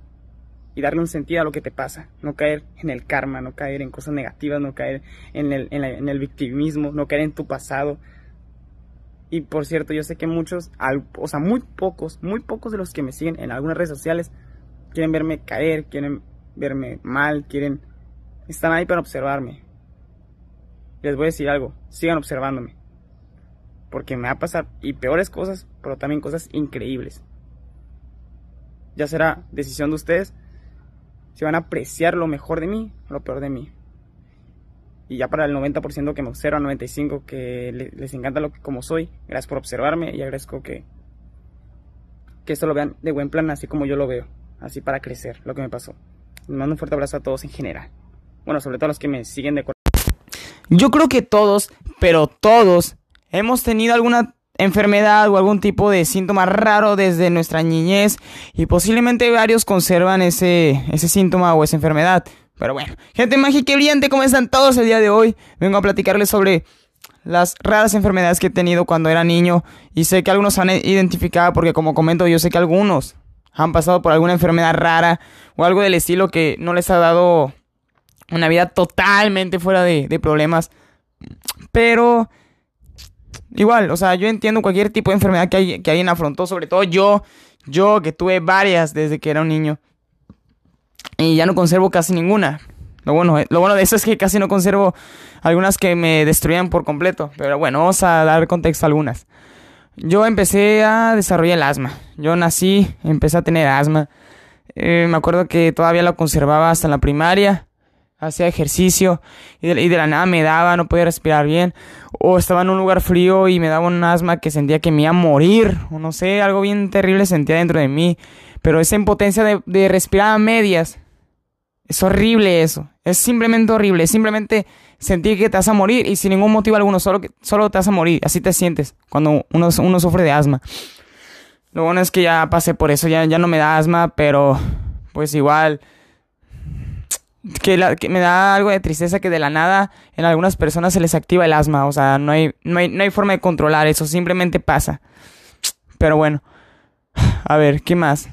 A: y darle un sentido a lo que te pasa. No caer en el karma, no caer en cosas negativas, no caer en el, en, el victimismo, no caer en tu pasado. Y por cierto, yo sé que muchos, o sea, muy pocos, muy pocos de los que me siguen en algunas redes sociales quieren verme caer, quieren verme mal, quieren... Están ahí para observarme. Les voy a decir algo, sigan observándome. Porque me va a pasar y peores cosas, pero también cosas increíbles. Ya será decisión de ustedes si van a apreciar lo mejor de mí lo peor de mí. Y ya para el 90% que me observa, 95% que les encanta lo que como soy, gracias por observarme y agradezco que, que esto lo vean de buen plan, así como yo lo veo, así para crecer, lo que me pasó. Les mando un fuerte abrazo a todos en general. Bueno, sobre todo a los que me siguen de Yo creo que todos, pero todos, hemos tenido alguna enfermedad o algún tipo de síntoma raro desde nuestra niñez y posiblemente varios conservan ese, ese síntoma o esa enfermedad. Pero bueno, gente mágica y brillante, ¿cómo están todos el día de hoy? Vengo a platicarles sobre las raras enfermedades que he tenido cuando era niño y sé que algunos han identificado porque como comento yo sé que algunos han pasado por alguna enfermedad rara o algo del estilo que no les ha dado una vida totalmente fuera de, de problemas. Pero igual, o sea, yo entiendo cualquier tipo de enfermedad que, que alguien afrontó, sobre todo yo, yo que tuve varias desde que era un niño. Y ya no conservo casi ninguna. Lo bueno, lo bueno de eso es que casi no conservo algunas que me destruían por completo. Pero bueno, vamos a dar contexto a algunas. Yo empecé a desarrollar el asma. Yo nací, empecé a tener asma. Eh, me acuerdo que todavía lo conservaba hasta la primaria hacía ejercicio y de, la nada me daba, no podía respirar bien, o estaba en un lugar frío y me daba un asma que sentía que me iba a morir, o no sé, algo bien terrible sentía dentro de mí, pero esa impotencia de, respirar a medias, es horrible eso, es simplemente horrible, simplemente sentir que te vas a morir y sin ningún motivo alguno, solo, solo te vas a morir, así te sientes cuando uno, uno sufre de asma. Lo bueno es que ya pasé por eso, ya, ya no me da asma, pero pues igual que, me da algo de tristeza que de la nada en algunas personas se les activa el asma. O sea, no hay, no hay, no hay forma de controlar eso, simplemente pasa. Pero bueno, a ver, ¿qué más?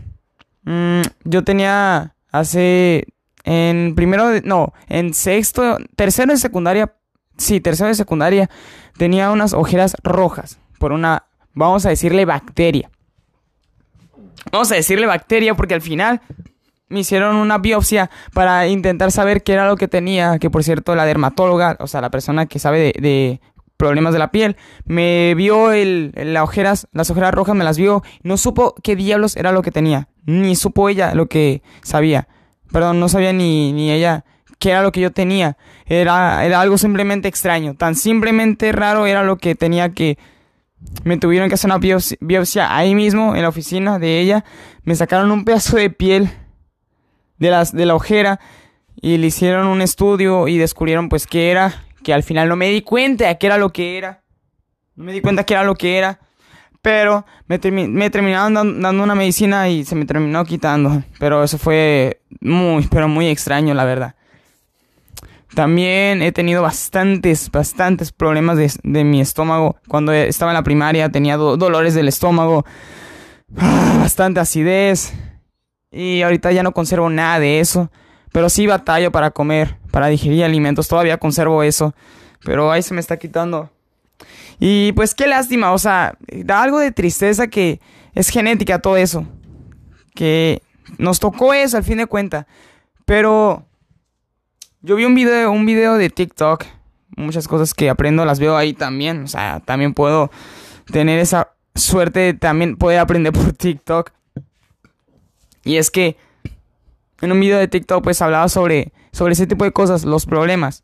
A: Mm, yo tenía hace, en primero, no, en sexto, tercero de secundaria, sí, tercero de secundaria, tenía unas ojeras rojas por una, vamos a decirle bacteria. Vamos a decirle bacteria porque al final me hicieron una biopsia para intentar saber qué era lo que tenía, que por cierto la dermatóloga, o sea, la persona que sabe de, problemas de la piel, me vio el, las ojeras, las ojeras rojas me las vio, no supo qué diablos era lo que tenía, ni supo ella lo que sabía, perdón, no sabía ni, ni ella qué era lo que yo tenía, era, era algo simplemente extraño, tan simplemente raro era lo que tenía que me tuvieron que hacer una biopsia ahí mismo en la oficina de ella, me sacaron un pedazo de piel de, las, de la ojera y le hicieron un estudio y descubrieron pues qué era, que al final no me di cuenta de qué era lo que era. No me di cuenta qué era lo que era. Pero me, me terminaron dando una medicina y se me terminó quitando. Pero eso fue muy, pero muy extraño, la verdad. También he tenido bastantes, bastantes problemas de, de mi estómago. Cuando estaba en la primaria tenía dolores del estómago, bastante acidez. Y ahorita ya no conservo nada de eso. Pero sí batallo para comer, para digerir alimentos. Todavía conservo eso. Pero ahí se me está quitando. Y pues qué lástima, o sea, da algo de tristeza que es genética todo eso. Que nos tocó eso al fin de cuentas. Pero yo vi un video, un video de TikTok. Muchas cosas que aprendo las veo ahí también. O sea, también puedo tener esa suerte de también poder aprender por TikTok. Y es que en un video de TikTok pues hablaba sobre, sobre ese tipo de cosas, los problemas.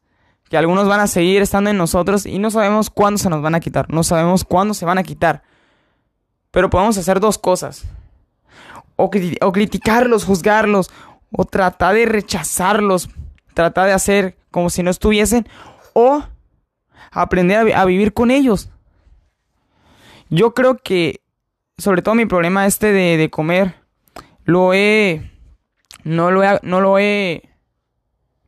A: Que algunos van a seguir estando en nosotros y no sabemos cuándo se nos van a quitar. No sabemos cuándo se van a quitar. Pero podemos hacer dos cosas. O, o criticarlos, juzgarlos. O tratar de rechazarlos. Tratar de hacer como si no estuviesen. O aprender a, a vivir con ellos. Yo creo que, sobre todo mi problema este de, de comer, lo he, no lo he, no lo he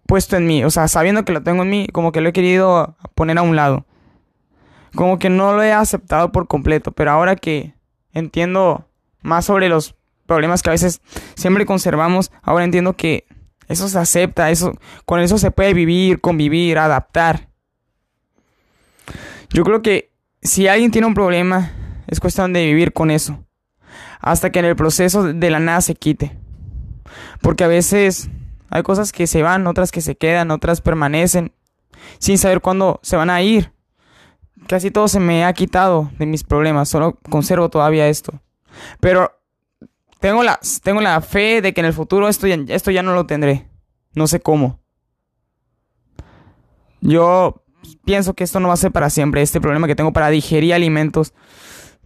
A: puesto en mí. O sea, sabiendo que lo tengo en mí, como que lo he querido poner a un lado. Como que no lo he aceptado por completo. Pero ahora que entiendo más sobre los problemas que a veces siempre conservamos, ahora entiendo que eso se acepta, eso, con eso se puede vivir, convivir, adaptar. Yo creo que si alguien tiene un problema, es cuestión de vivir con eso. Hasta que en el proceso de la nada se quite. Porque a veces hay cosas que se van, otras que se quedan, otras permanecen, sin saber cuándo se van a ir. Casi todo se me ha quitado de mis problemas, solo conservo todavía esto. Pero tengo la, tengo la fe de que en el futuro esto esto ya no lo tendré. No sé cómo. Yo pienso que esto no va a ser para siempre. Este problema que tengo para digerir alimentos,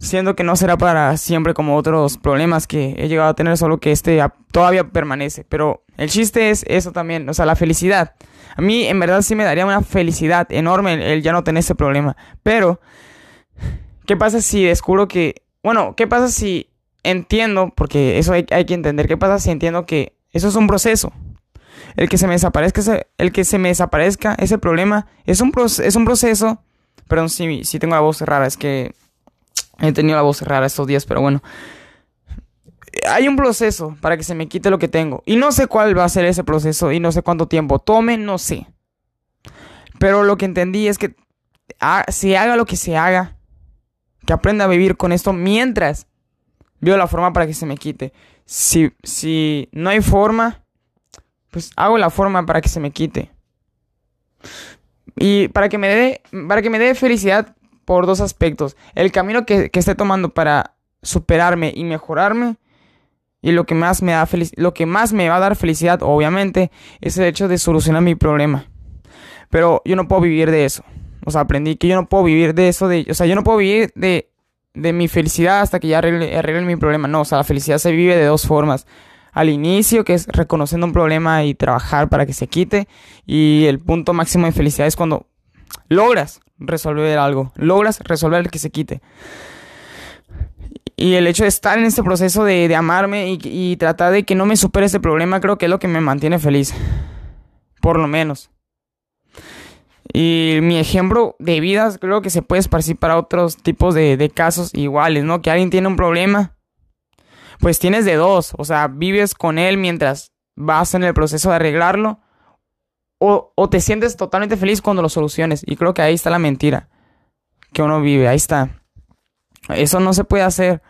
A: siendo que no será para siempre como otros problemas que he llegado a tener, solo que este todavía permanece. Pero el chiste es eso también, o sea, la felicidad. A mí en verdad sí me daría una felicidad enorme el, ya no tener ese problema. Pero, ¿qué pasa si descubro que... Bueno, ¿qué pasa si entiendo, porque eso hay, hay que entender, ¿qué pasa si entiendo que eso es un proceso? el que se me desaparezca el que se me desaparezca ese problema es un, es un proceso. Perdón si, si tengo la voz rara, es que he tenido la voz rara estos días, pero bueno. Hay un proceso para que se me quite lo que tengo. Y no sé cuál va a ser ese proceso y no sé cuánto tiempo tome, no sé. Pero lo que entendí es que se haga lo que se haga, que aprenda a vivir con esto mientras veo la forma para que se me quite. Si, si no hay forma, pues hago la forma para que se me quite. Y para que me dé, para que me dé felicidad por dos aspectos. El camino que, que esté tomando para superarme y mejorarme. Y lo que más me da lo que más me va a dar felicidad, obviamente, es el hecho de solucionar mi problema. Pero yo no puedo vivir de eso. O sea, aprendí que yo no puedo vivir de eso de, o sea, yo no puedo vivir de, de mi felicidad hasta que ya arregle, arregle mi problema. No, o sea, la felicidad se vive de dos formas al inicio, que es reconociendo un problema y trabajar para que se quite. Y el punto máximo de felicidad es cuando logras resolver algo, logras resolver que se quite. Y el hecho de estar en este proceso de, amarme y, tratar de que no me supere este problema, creo que es lo que me mantiene feliz. Por lo menos. Y mi ejemplo de vida creo que se puede esparcir para otros tipos de, de casos iguales, ¿no? Que alguien tiene un problema pues tienes de dos, o sea, vives con él mientras vas en el proceso de arreglarlo, o, te sientes totalmente feliz cuando lo soluciones, y creo que ahí está la mentira que uno vive, ahí está. Eso no se puede hacer,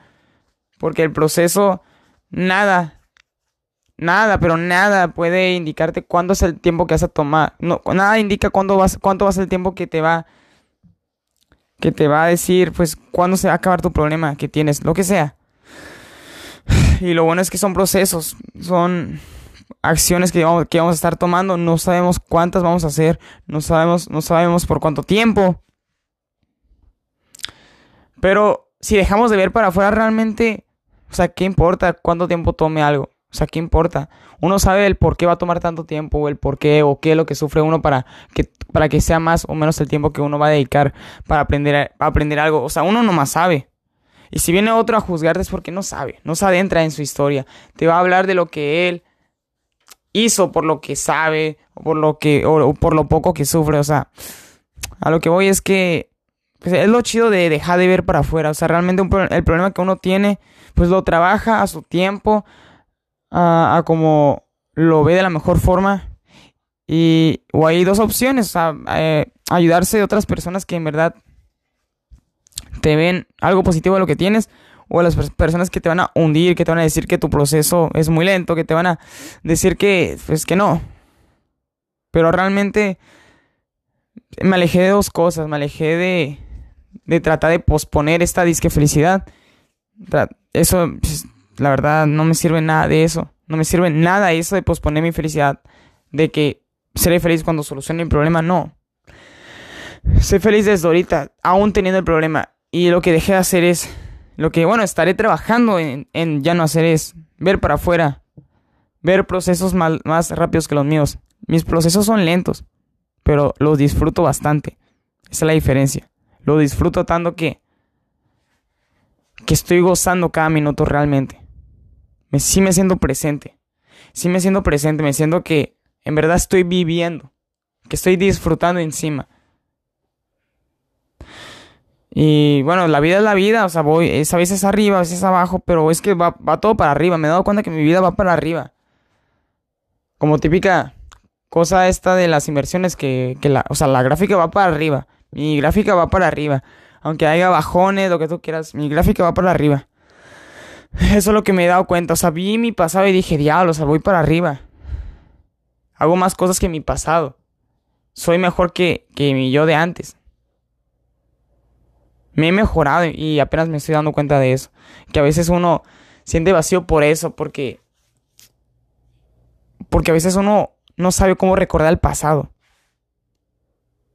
A: porque el proceso, nada, nada, pero nada puede indicarte cuándo es el tiempo que vas a tomar. No, nada indica cuándo vas, cuánto va a ser el tiempo que te va que te va a decir pues cuándo se va a acabar tu problema que tienes, lo que sea. Y lo bueno es que son procesos, son acciones que vamos, que vamos a estar tomando, no sabemos cuántas vamos a hacer, no sabemos, no sabemos por cuánto tiempo. Pero si dejamos de ver para afuera realmente, o sea, ¿qué importa cuánto tiempo tome algo? O sea, ¿qué importa? Uno sabe el por qué va a tomar tanto tiempo, o el por qué, o qué es lo que sufre uno para que, para que sea más o menos el tiempo que uno va a dedicar para aprender, para aprender algo. O sea, uno nomás sabe. Y si viene otro a juzgarte es porque no sabe, no se adentra en su historia. Te va a hablar de lo que él hizo por lo que sabe, o por lo que, o, por lo poco que sufre. O sea, a lo que voy es que pues, es lo chido de dejar de ver para afuera. O sea, realmente el problema que uno tiene, pues lo trabaja a su tiempo, a, como lo ve de la mejor forma. Y, o hay dos opciones, eh, ayudarse de otras personas que en verdad te ven algo positivo de lo que tienes, o las personas que te van a hundir, que te van a decir que tu proceso es muy lento, que te van a decir que, pues que no. Pero realmente me alejé de dos cosas, me alejé de, de tratar de posponer esta disque felicidad. Eso, pues, la verdad, no me sirve nada de eso. No me sirve nada eso de posponer mi felicidad. De que seré feliz cuando solucione el problema. No. Soy feliz desde ahorita, aún teniendo el problema. Y lo que dejé de hacer es. Lo que, bueno, estaré trabajando en, ya no hacer es ver para afuera. Ver procesos más rápidos que los míos. Mis procesos son lentos. Pero los disfruto bastante. Esa es la diferencia. Lo disfruto tanto que. que estoy gozando cada minuto realmente. Me, sí me siento presente. Sí me siento presente. Me siento que en verdad estoy viviendo. Que estoy disfrutando encima. Y bueno, la vida es la vida, o sea, voy, es a veces arriba, a veces abajo, pero es que va, va todo para arriba. Me he dado cuenta que mi vida va para arriba. Como típica cosa esta de las inversiones que, que la, o sea, la gráfica va para arriba. Mi gráfica va para arriba. Aunque haya bajones, lo que tú quieras, mi gráfica va para arriba. Eso es lo que me he dado cuenta. O sea, vi mi pasado y dije, diablo, o sea, voy para arriba. Hago más cosas que mi pasado. Soy mejor que, que mi yo de antes. Me he mejorado y apenas me estoy dando cuenta de eso. Que a veces uno siente vacío por eso, porque... Porque a veces uno no sabe cómo recordar el pasado.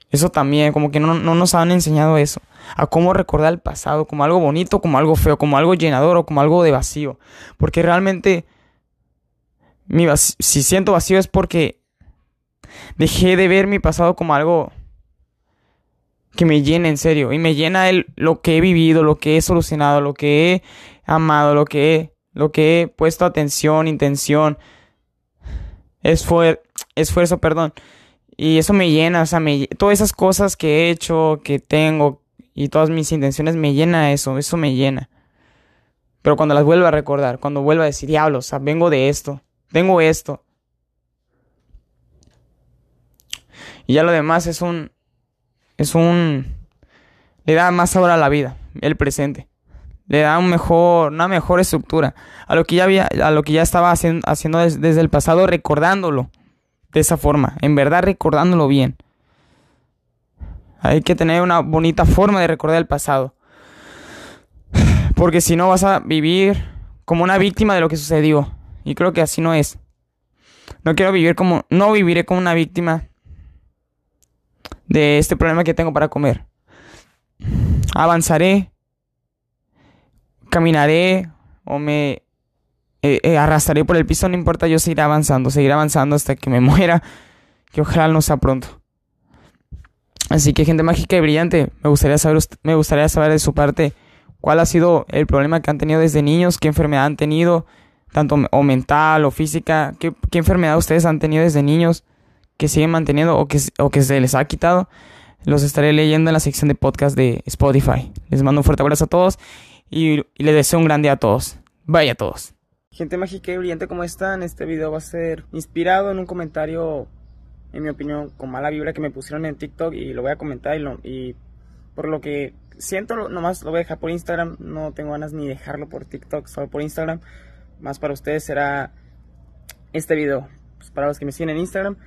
A: Eso también, como que no, nos han enseñado eso. A cómo recordar el pasado, como algo bonito, como algo feo, como algo llenador o como algo de vacío. Porque realmente, si siento vacío es porque dejé de ver mi pasado como algo que me llena en serio. Y me llena el, lo que he vivido, lo que he solucionado, lo que he amado, lo que he, lo que he puesto atención, intención, esfuerzo, perdón. Y eso me llena, o sea, me, todas esas cosas que he hecho, que tengo y todas mis intenciones me llena eso, eso me llena. Pero cuando las vuelvo a recordar, cuando vuelvo a decir, diablo, o sea, vengo de esto, tengo esto. Y ya lo demás es un, es un, le da más sabor a la vida, el presente. Le da un mejor, una mejor estructura a lo que ya había, a lo que ya estaba haciendo, haciendo desde el pasado, recordándolo de esa forma, en verdad recordándolo bien. Hay que tener una bonita forma de recordar el pasado. Porque si no vas a vivir como una víctima de lo que sucedió. Y creo que así no es. No quiero vivir como, no viviré como una víctima de este problema que tengo para comer. Avanzaré, caminaré o me eh, eh, arrastraré por el piso, no importa, yo seguiré avanzando, seguiré avanzando hasta que me muera, que ojalá no sea pronto. Así que gente mágica y brillante, me gustaría saber, me gustaría saber de su parte cuál ha sido el problema que han tenido desde niños, qué enfermedad han tenido, tanto o mental o física, qué, qué enfermedad ustedes han tenido desde niños que siguen manteniendo o que, o que se les ha quitado. Los estaré leyendo en la sección de podcast de Spotify. Les mando un fuerte abrazo a todos y, les deseo un gran día a todos. Vaya a todos. Gente mágica y brillante, ¿cómo están? Este video va a ser inspirado en un comentario, en mi opinión, con mala vibra que me pusieron en TikTok y lo voy a comentar y por lo que siento, nomás lo voy a dejar por Instagram, no tengo ganas ni dejarlo por TikTok, solo por Instagram. Más para ustedes será este video. Pues para los que me siguen en Instagram,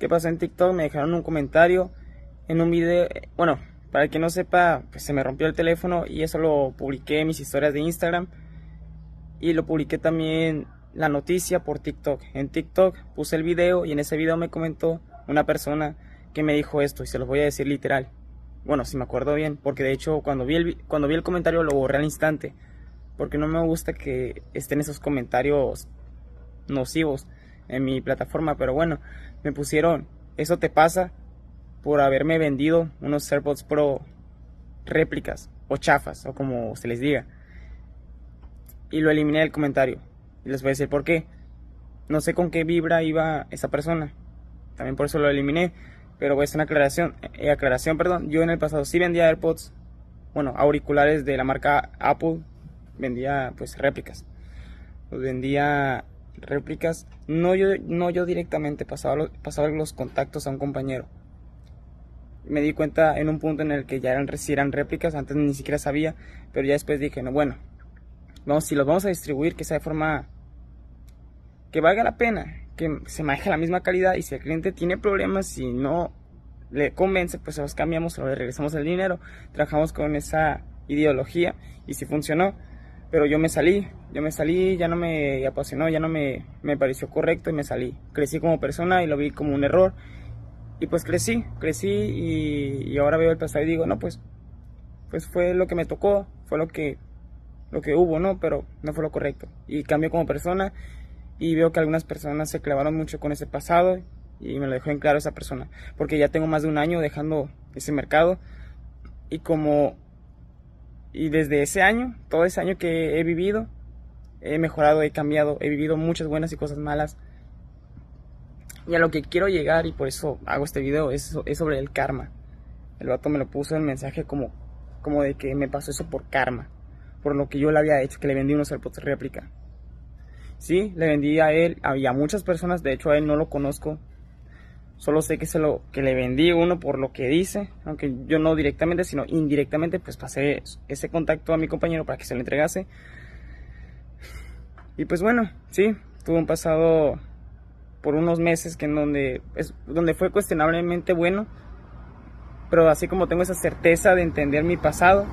A: ¿qué pasó en TikTok? Me dejaron un comentario en un video, bueno, para el que no sepa, pues se me rompió el teléfono y eso lo publiqué en mis historias de Instagram y lo publiqué también la noticia por TikTok. En TikTok puse el video y en ese video me comentó una persona que me dijo esto y se los voy a decir literal. Bueno, si me acuerdo bien, porque de hecho cuando vi el, cuando vi el comentario lo borré al instante, porque no me gusta que estén esos comentarios nocivos en mi plataforma, pero bueno, me pusieron, eso te pasa por haberme vendido unos AirPods Pro réplicas o chafas o como se les diga y lo eliminé del comentario. Y les voy a decir por qué. No sé con qué vibra iba esa persona. También por eso lo eliminé. Pero voy a hacer una aclaración. Eh, aclaración, perdón. Yo en el pasado sí vendía AirPods. Bueno, auriculares de la marca Apple. Vendía pues réplicas. Los vendía réplicas, no yo, no yo directamente, pasaba, pasaba los contactos a un compañero. Me di cuenta en un punto en el que ya eran, si réplicas, antes ni siquiera sabía, pero ya después dije, no, bueno, vamos, si los vamos a distribuir, que sea de forma que valga la pena, que se maneje la misma calidad y si el cliente tiene problemas, y no le convence, pues se los cambiamos o le regresamos el dinero. Trabajamos con esa ideología y si funcionó. Pero yo me salí, yo me salí, ya no me apasionó, ya no me, me pareció correcto y me salí. Crecí como persona y lo vi como un error. Y pues crecí, crecí y, ahora veo el pasado y digo, no, pues, pues fue lo que me tocó, fue lo que, lo que hubo, ¿no? Pero no fue lo correcto. Y cambié como persona y veo que algunas personas se clavaron mucho con ese pasado y me lo dejó en claro esa persona, porque ya tengo más de un año dejando ese mercado y como y desde ese año, todo ese año que he vivido, he mejorado, he cambiado, he vivido muchas buenas y cosas malas. Y a lo que quiero llegar y por eso hago este video es, es sobre el karma. El vato me lo puso en el mensaje como, como de que me pasó eso por karma, por lo que yo le había hecho, que le vendí unos AirPods réplica. Sí, le vendí a él, había muchas personas, de hecho a él no lo conozco, Solo sé que lo que le vendí uno por lo que dice, aunque yo no directamente, sino indirectamente, pues pasé ese contacto a mi compañero para que se lo entregase. Y pues bueno, sí, tuve un pasado por unos meses que en donde es donde fue cuestionablemente bueno, pero así como tengo esa certeza de entender mi pasado,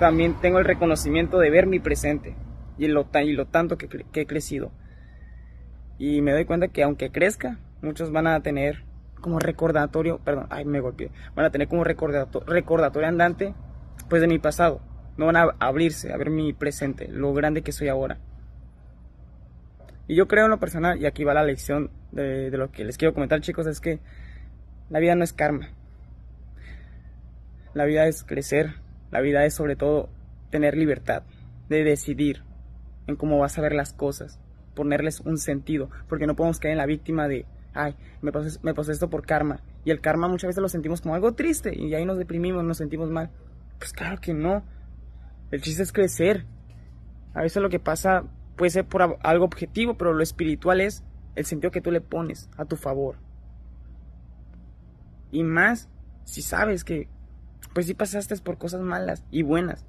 A: también tengo el reconocimiento de ver mi presente y lo, y lo tanto que, que he crecido. Y me doy cuenta que aunque crezca, muchos van a tener como recordatorio, perdón, ay, me golpeé, van a tener como recordatorio, andante, pues de mi pasado. No van a abrirse a ver mi presente, lo grande que soy ahora. Y yo creo en lo personal, y aquí va la lección de, de lo que les quiero comentar, chicos, es que la vida no es karma. La vida es crecer, la vida es sobre todo tener libertad de decidir en cómo vas a ver las cosas, ponerles un sentido, porque no podemos caer en la víctima de ay, me pasó, esto por karma. Y el karma muchas veces lo sentimos como algo triste y ahí nos deprimimos, nos sentimos mal. Pues claro que no. El chiste es crecer. A veces lo que pasa puede ser por algo objetivo, pero lo espiritual es el sentido que tú le pones a tu favor. Y más si sabes que, pues si pasaste por cosas malas y buenas.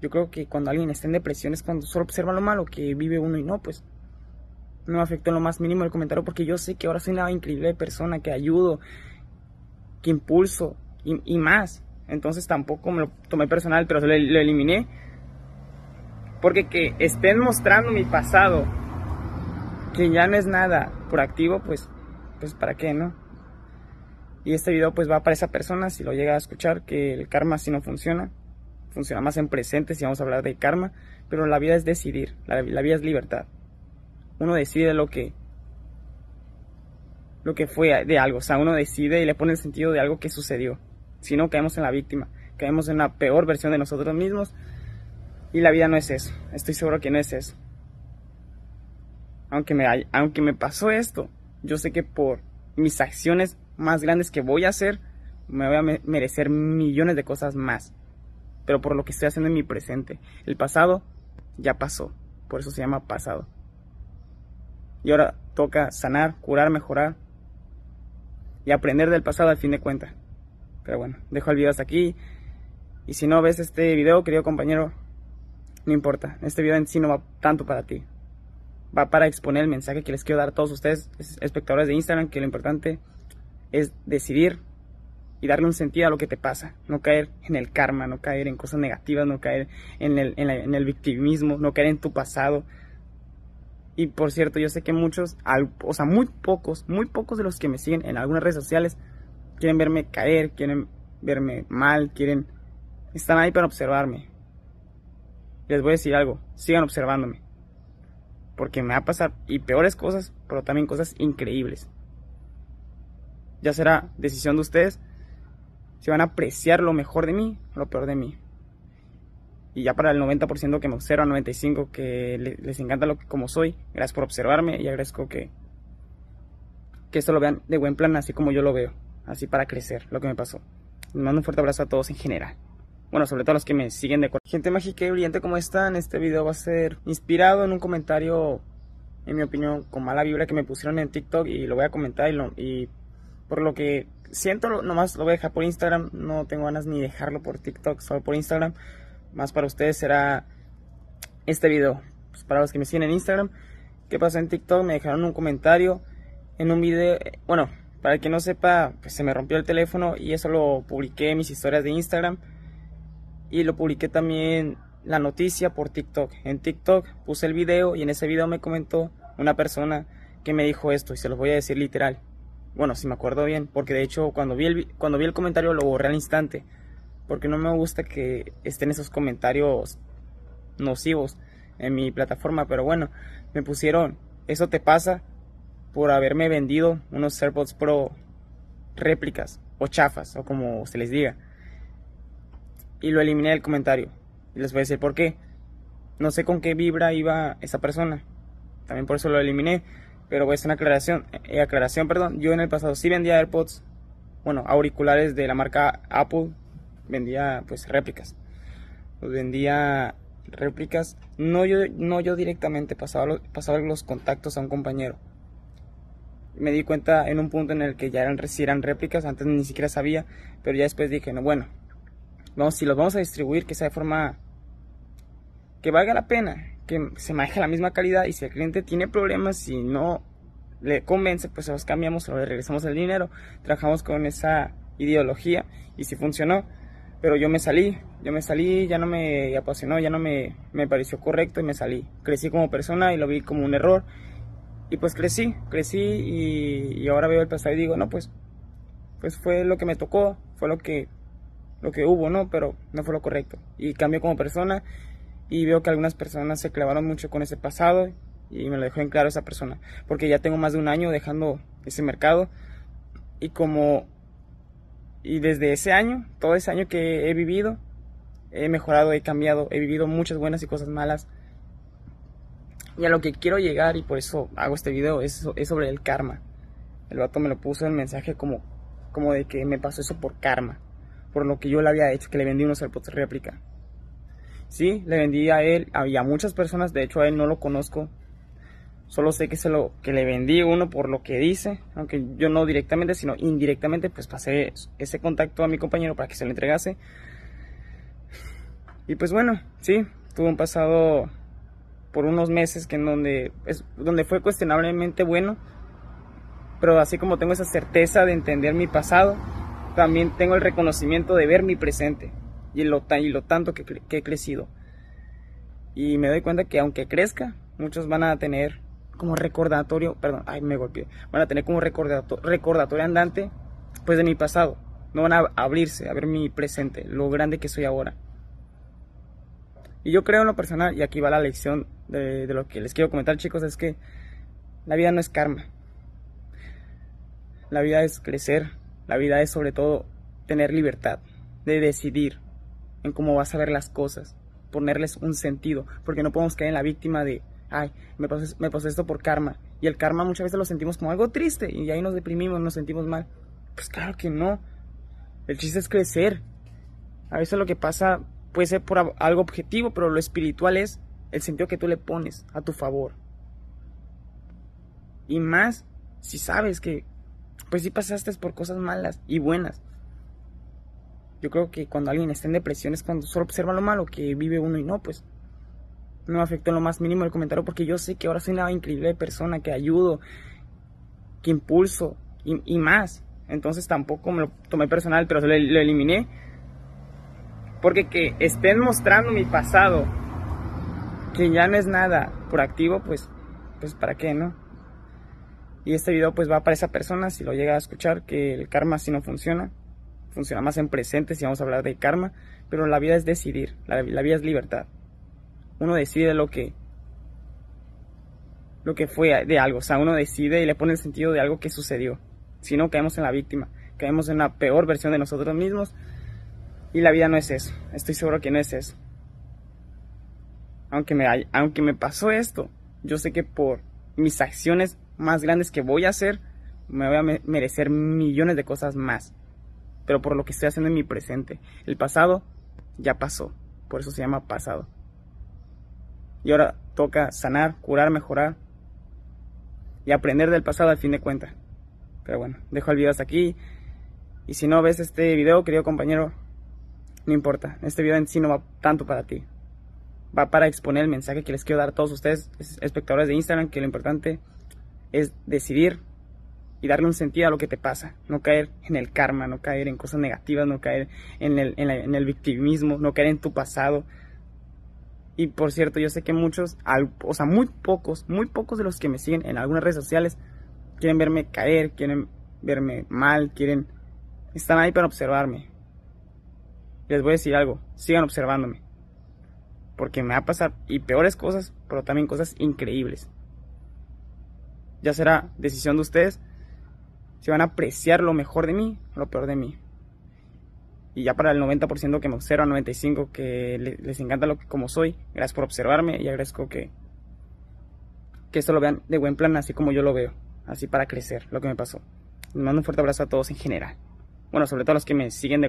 A: Yo creo que cuando alguien está en depresión es cuando solo observa lo malo que vive uno y no, pues no me afectó en lo más mínimo el comentario porque yo sé que ahora soy una increíble persona, que ayudo, que impulso y, más. Entonces tampoco me lo tomé personal, pero lo, lo eliminé. Porque que estén mostrando mi pasado, que ya no es nada por activo, pues, pues para qué, ¿no? Y este video pues va para esa persona, si lo llega a escuchar, que el karma si no funciona. Funciona más en presente si vamos a hablar de karma, pero la vida es decidir, la vida es libertad uno decide lo que lo que fue de algo, o sea, uno decide y le pone el sentido de algo que sucedió. Si no, caemos en la víctima, caemos en la peor versión de nosotros mismos y la vida no es eso, estoy seguro que no es eso. Aunque me, aunque me pasó esto, yo sé que por mis acciones más grandes que voy a hacer, me voy a merecer millones de cosas más. Pero por lo que estoy haciendo en mi presente. El pasado ya pasó, por eso se llama pasado. Y ahora toca sanar, curar, mejorar y aprender del pasado al fin de cuentas. Pero bueno, dejo el video hasta aquí. Y si no ves este video, querido compañero, no importa. Este video en sí no va tanto para ti. Va para exponer el mensaje que les quiero dar a todos ustedes, espectadores de Instagram, que lo importante es decidir y darle un sentido a lo que te pasa. No caer en el karma, no caer en cosas negativas, no caer en el, en el victimismo, no caer en tu pasado, y por cierto, yo sé que muchos, o sea, muy pocos, muy pocos de los que me siguen en algunas redes sociales quieren verme caer, quieren verme mal, quieren... Están ahí para observarme. Les voy a decir algo, sigan observándome. Porque me va a pasar y peores cosas, pero también cosas increíbles. Ya será decisión de ustedes si van a apreciar lo mejor de mí o lo peor de mí y ya para el 90% que me observa, 95% que les encanta lo que como soy, gracias por observarme y agradezco que, que esto lo vean de buen plan, así como yo lo veo, así para crecer, lo que me pasó. Les mando un fuerte abrazo a todos en general. Bueno, sobre todo a los que me siguen de Gente mágica y brillante, ¿cómo están? Este video va a ser inspirado en un comentario en mi opinión, con mala vibra que me pusieron en TikTok y lo voy a comentar y, y por lo que siento, nomás lo voy a dejar por Instagram, no tengo ganas ni dejarlo por TikTok, solo por Instagram. Más para ustedes será este video. Pues para los que me siguen en Instagram, ¿qué pasó en TikTok? Me dejaron un comentario en un video, bueno, para el que no sepa, pues se me rompió el teléfono y eso lo publiqué en mis historias de Instagram y lo publiqué también la noticia por TikTok. En TikTok puse el video y en ese video me comentó una persona que me dijo esto y se los voy a decir literal. Bueno, si me acuerdo bien, porque de hecho cuando vi el, cuando vi el comentario lo borré al instante, porque no me gusta que estén esos comentarios nocivos en mi plataforma, pero bueno, me pusieron, eso te pasa por haberme vendido unos AirPods Pro réplicas o chafas o como se les diga. Y lo eliminé del comentario. Y les voy a decir por qué. No sé con qué vibra iba esa persona. También por eso lo eliminé. Pero voy a hacer una aclaración. Eh, aclaración, perdón. Yo en el pasado sí vendía AirPods. Bueno, auriculares de la marca Apple. Vendía pues réplicas. Los vendía réplicas. No yo, no yo directamente. Pasaba, pasaba los contactos a un compañero. Me di cuenta en un punto en el que ya eran, eran réplicas. Antes ni siquiera sabía. Pero ya después dije, no, bueno. Vamos, si los vamos a distribuir, que sea de forma que valga la pena, que se maneje la misma calidad y si el cliente tiene problemas y no le convence, pues se los cambiamos le regresamos el dinero. Trabajamos con esa ideología y si funcionó. Pero yo me salí, yo me salí, ya no me apasionó, ya no me, me pareció correcto y me salí. Crecí como persona y lo vi como un error. Y pues crecí, crecí y, ahora veo el pasado y digo, no, pues, pues fue lo que me tocó, fue lo que, lo que hubo, ¿no? Pero no fue lo correcto. Y cambié como persona y veo que algunas personas se clavaron mucho con ese pasado y me lo dejó en claro esa persona, porque ya tengo más de un año dejando ese mercado y como y desde ese año, todo ese año que he vivido, he mejorado, he cambiado, he vivido muchas buenas y cosas malas. Y a lo que quiero llegar y por eso hago este video es, es sobre el karma. El vato me lo puso en el mensaje como, como de que me pasó eso por karma, por lo que yo le había hecho, que le vendí unos AirPods réplica. Sí, le vendí a él, había muchas personas, de hecho a él no lo conozco. Solo sé que lo que le vendí uno por lo que dice, aunque yo no directamente, sino indirectamente, pues pasé ese contacto a mi compañero para que se lo entregase. Y pues bueno, sí, tuve un pasado por unos meses que en donde es donde fue cuestionablemente bueno, pero así como tengo esa certeza de entender mi pasado, también tengo el reconocimiento de ver mi presente y lo, y lo tanto que, he crecido. Y me doy cuenta que aunque crezca, muchos van a tener como recordatorio, perdón, ay, me golpeé, van a tener como recordatorio, recordatorio andante, pues de mi pasado. No van a abrirse a ver mi presente, lo grande que soy ahora. Y yo creo en lo personal, y aquí va la lección de, de lo que les quiero comentar, chicos, es que la vida no es karma. La vida es crecer, la vida es sobre todo tener libertad de decidir, en cómo vas a ver las cosas, ponerles un sentido, porque no podemos caer en la víctima de, ay, me pasó, esto por karma. Y el karma muchas veces lo sentimos como algo triste y ahí nos deprimimos, nos sentimos mal. Pues claro que no. El chiste es crecer. A veces lo que pasa puede ser por algo objetivo, pero lo espiritual es el sentido que tú le pones a tu favor. Y más si sabes que, pues si pasaste por cosas malas y buenas. Yo creo que cuando alguien está en depresión es cuando solo observa lo malo que vive uno y no, pues no me afectó en lo más mínimo el comentario porque yo sé que ahora soy una increíble persona, que ayudo, que impulso y, más. Entonces tampoco me lo tomé personal, pero lo, lo eliminé. Porque que estén mostrando mi pasado, que ya no es nada por activo, pues, pues para qué, ¿no? Y este video pues va para esa persona, si lo llega a escuchar, que el karma si no funciona funciona más en presente si vamos a hablar de karma, pero la vida es decidir, la, vida es libertad. Uno decide lo que lo que fue de algo, o sea, uno decide y le pone el sentido de algo que sucedió. Si no caemos en la víctima, caemos en la peor versión de nosotros mismos y la vida no es eso. Estoy seguro que no es eso. Aunque me, aunque me pasó esto, yo sé que por mis acciones más grandes que voy a hacer, me voy a merecer millones de cosas más pero por lo que estoy haciendo en mi presente. El pasado ya pasó, por eso se llama pasado. Y ahora toca sanar, curar, mejorar y aprender del pasado al fin de cuentas. Pero bueno, dejo el video hasta aquí. Y si no ves este video, querido compañero, no importa. Este video en sí no va tanto para ti. Va para exponer el mensaje que les quiero dar a todos ustedes, espectadores de Instagram, que lo importante es decidir y darle un sentido a lo que te pasa. No caer en el karma, no caer en cosas negativas, no caer en el, en el victimismo, no caer en tu pasado. Y por cierto, yo sé que muchos, o sea, muy pocos, muy pocos de los que me siguen en algunas redes sociales quieren verme caer, quieren verme mal, quieren... Están ahí para observarme. Les voy a decir algo, sigan observándome. Porque me va a pasar, y peores cosas, pero también cosas increíbles. Ya será decisión de ustedes si van a apreciar lo mejor de mí o lo peor de mí. Y ya para el 90% que me observa, 95% que les encanta lo que como soy, gracias por observarme y agradezco que, que esto lo vean de buen plan, así como yo lo veo, así para crecer, lo que me pasó. Les mando un fuerte abrazo a todos en general. Bueno, sobre todo a los que me siguen de